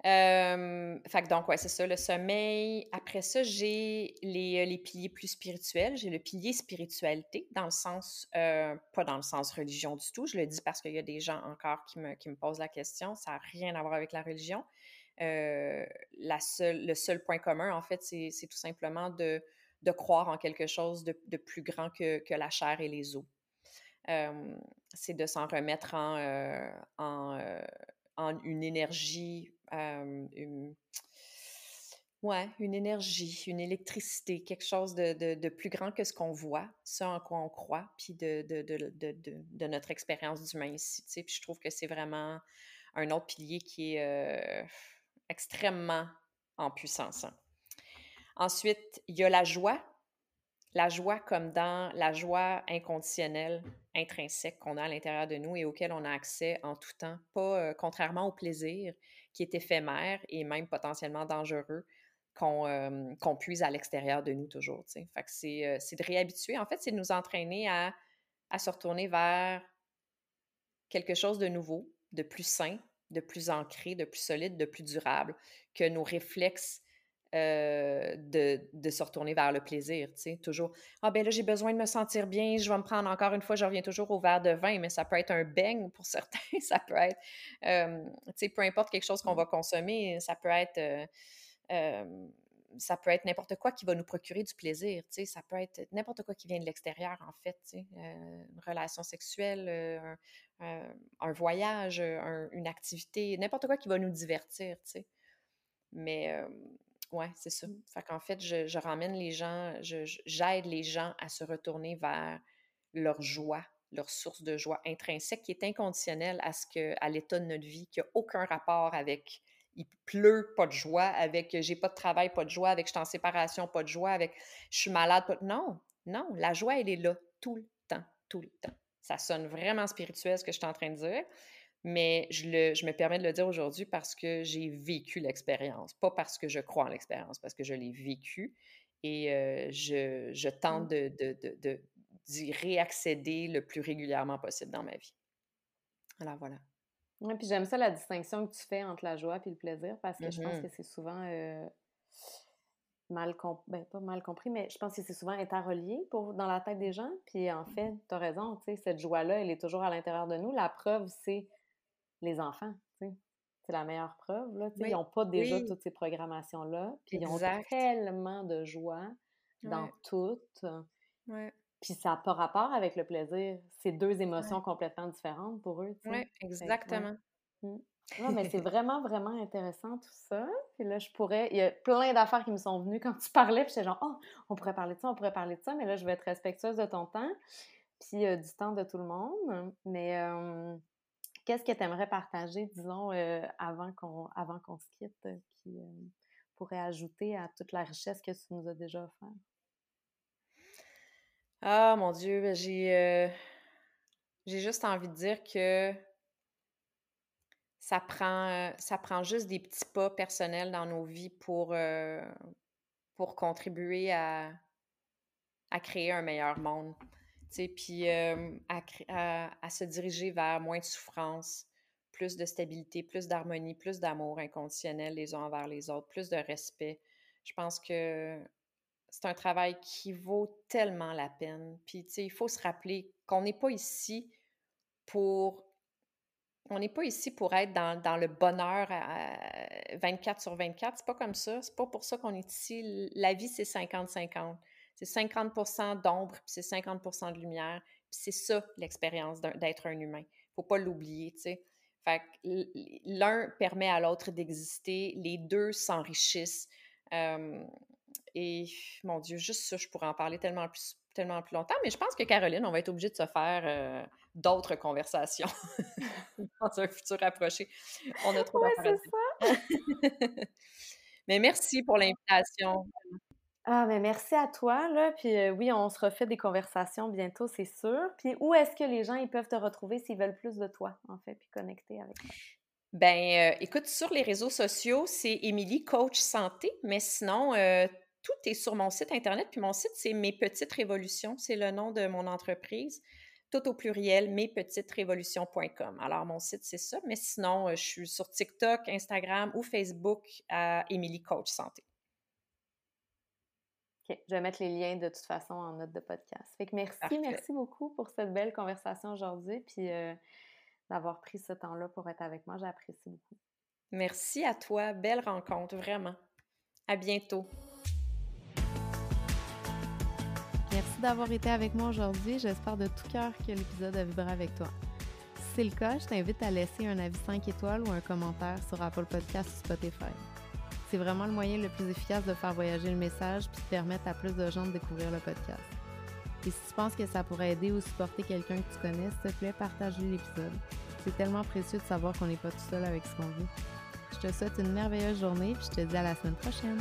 S2: Euh, donc, ouais, c'est ça, le sommeil. Après ça, j'ai les, euh, les, piliers plus spirituels. J'ai le pilier spiritualité, dans le sens, euh, pas dans le sens religion du tout. Je le dis parce qu'il y a des gens encore qui me, qui me posent la question. Ça n'a rien à voir avec la religion. Euh, la seule, le seul point commun, en fait, c'est tout simplement de, de croire en quelque chose de, plus grand que, la chair et les os. c'est de s'en remettre en, en, en, une énergie, une, Ouais, une énergie, une électricité, quelque chose de, plus grand que ce qu'on voit, ça en quoi on croit, puis de, de notre expérience d'humain ici. Puis je trouve que c'est vraiment un autre pilier qui est extrêmement en puissance. Hein. Ensuite, il y a la joie. La joie comme dans la joie inconditionnelle, intrinsèque qu'on a à l'intérieur de nous et auquel on a accès en tout temps, pas contrairement au plaisir qui est éphémère et même potentiellement dangereux qu'on puise à l'extérieur de nous toujours. Fait que c'est, de réhabituer. En fait, c'est de nous entraîner à, se retourner vers quelque chose de nouveau, de plus sain, de plus ancré, de plus solide, de plus durable que nos réflexes de, se retourner vers le plaisir, tu sais, toujours « Ah ben là, j'ai besoin de me sentir bien, je vais me prendre encore une fois, je reviens toujours au verre de vin, mais ça peut être un beigne pour certains, ça peut être, tu sais, peu importe quelque chose qu'on mmh. va consommer, ça peut être ça peut être n'importe quoi qui va nous procurer du plaisir, ça peut être n'importe quoi qui vient de l'extérieur, en fait, une relation sexuelle, un, voyage, une activité, n'importe quoi qui va nous divertir, Mais, ouais, c'est ça. Mmh. Fait qu'en fait, je, ramène les gens, j'aide les gens à se retourner vers leur joie, leur source de joie intrinsèque qui est inconditionnelle à, ce que, à l'état de notre vie, qui n'a aucun rapport avec il pleut, pas de joie, avec j'ai pas de travail, pas de joie, avec je suis en séparation, pas de joie, avec je suis malade, pas Non, non, la joie, elle est là tout le temps, tout le temps. Ça sonne vraiment spirituel ce que je suis en train de dire, mais je, le, je me permets de le dire aujourd'hui parce que j'ai vécu l'expérience, pas parce que je crois en l'expérience, parce que je l'ai vécu et euh, je, je, tente mmh. de, de, de, d'y réaccéder le plus régulièrement possible dans ma vie. Alors voilà.
S1: Oui, puis j'aime ça la distinction que tu fais entre la joie et le plaisir parce que je pense que mmh c'est souvent euh, mal compris, ben, pas mal compris, mais je pense que c'est souvent interrelié pour, dans la tête des gens. Puis en fait, tu as raison, cette joie-là, elle est toujours à l'intérieur de nous. La preuve, c'est les enfants, tu sais. C'est la meilleure preuve, là. Ils n'ont pas déjà toutes ces programmations-là. Puis ils ont tellement de joie dans toutes. Ouais. Puis ça n'a pas rapport avec le plaisir. C'est deux émotions complètement différentes pour eux.
S2: Oui, exactement.
S1: Mmh. mais c'est vraiment, vraiment intéressant tout ça. Puis là, je pourrais. Il y a plein d'affaires qui me sont venues quand tu parlais. Puis j'étais genre, oh, on pourrait parler de ça, on pourrait parler de ça. Mais là, je vais être respectueuse de ton temps. Puis euh, du temps de tout le monde. Mais qu'est-ce que tu aimerais partager, disons, euh, avant qu'on avant qu'on se quitte, euh, qui pourrait ajouter à toute la richesse que tu nous as déjà offert?
S2: Ah mon Dieu, ben, j'ai euh, juste envie de dire que ça prend, euh, ça prend juste des petits pas personnels dans nos vies pour, euh, pour contribuer à, à créer un meilleur monde. Puis à, se diriger vers moins de souffrance, plus de stabilité, plus d'harmonie, plus d'amour inconditionnel les uns envers les autres, plus de respect. Je pense que c'est un travail qui vaut tellement la peine. Puis, tu sais, il faut se rappeler qu'on n'est pas ici pour... On n'est pas ici pour être dans, le bonheur à 24 sur 24. C'est pas comme ça. C'est pas pour ça qu'on est ici. La vie, c'est 50-50. C'est 50% d'ombre, puis c'est 50% de lumière. Puis c'est ça, l'expérience d'être un humain. Faut pas l'oublier, tu sais. Fait l'un permet à l'autre d'exister, les deux s'enrichissent. Et mon Dieu, juste ça, je pourrais en parler tellement plus, tellement plus longtemps. Mais je pense que Caroline, on va être obligé de se faire euh, d'autres conversations dans un futur approché. On a trop
S1: ouais, c'est ça.
S2: mais merci pour l'invitation.
S1: Ah, mais merci à toi, là. Puis euh, oui, on se refait des conversations bientôt, c'est sûr. Puis où est-ce que les gens ils peuvent te retrouver s'ils veulent plus de toi, en fait, puis connecter avec toi?
S2: Ben, euh, écoute, sur les réseaux sociaux, c'est Émilie Coach Santé, mais sinon, tout est sur mon site Internet. Puis mon site, c'est Mes Petites Révolutions. C'est le nom de mon entreprise. Tout au pluriel, mespetitesrévolutions.com. Alors, mon site, c'est ça. Mais sinon, euh, je suis sur TikTok, Instagram ou Facebook à Émilie Coach Santé.
S1: OK. Je vais mettre les liens de toute façon en note de podcast. Fait que merci, merci beaucoup pour cette belle conversation aujourd'hui. Puis euh, d'avoir pris ce temps-là pour être avec moi. J'apprécie beaucoup.
S2: Merci à toi. Belle rencontre, vraiment. À bientôt.
S1: d'avoir été avec moi aujourd'hui. J'espère de tout cœur que l'épisode a vibré avec toi. Si c'est le cas, je t'invite à laisser un avis 5 étoiles ou un commentaire sur Apple Podcast ou Spotify. C'est vraiment le moyen le plus efficace de faire voyager le message puis de permettre à plus de gens de découvrir le podcast. Et si tu penses que ça pourrait aider ou supporter quelqu'un que tu connais, s'il te plaît, partage l'épisode. C'est tellement précieux de savoir qu'on n'est pas tout seul avec ce qu'on vit. Je te souhaite une merveilleuse journée puis je te dis à la semaine prochaine.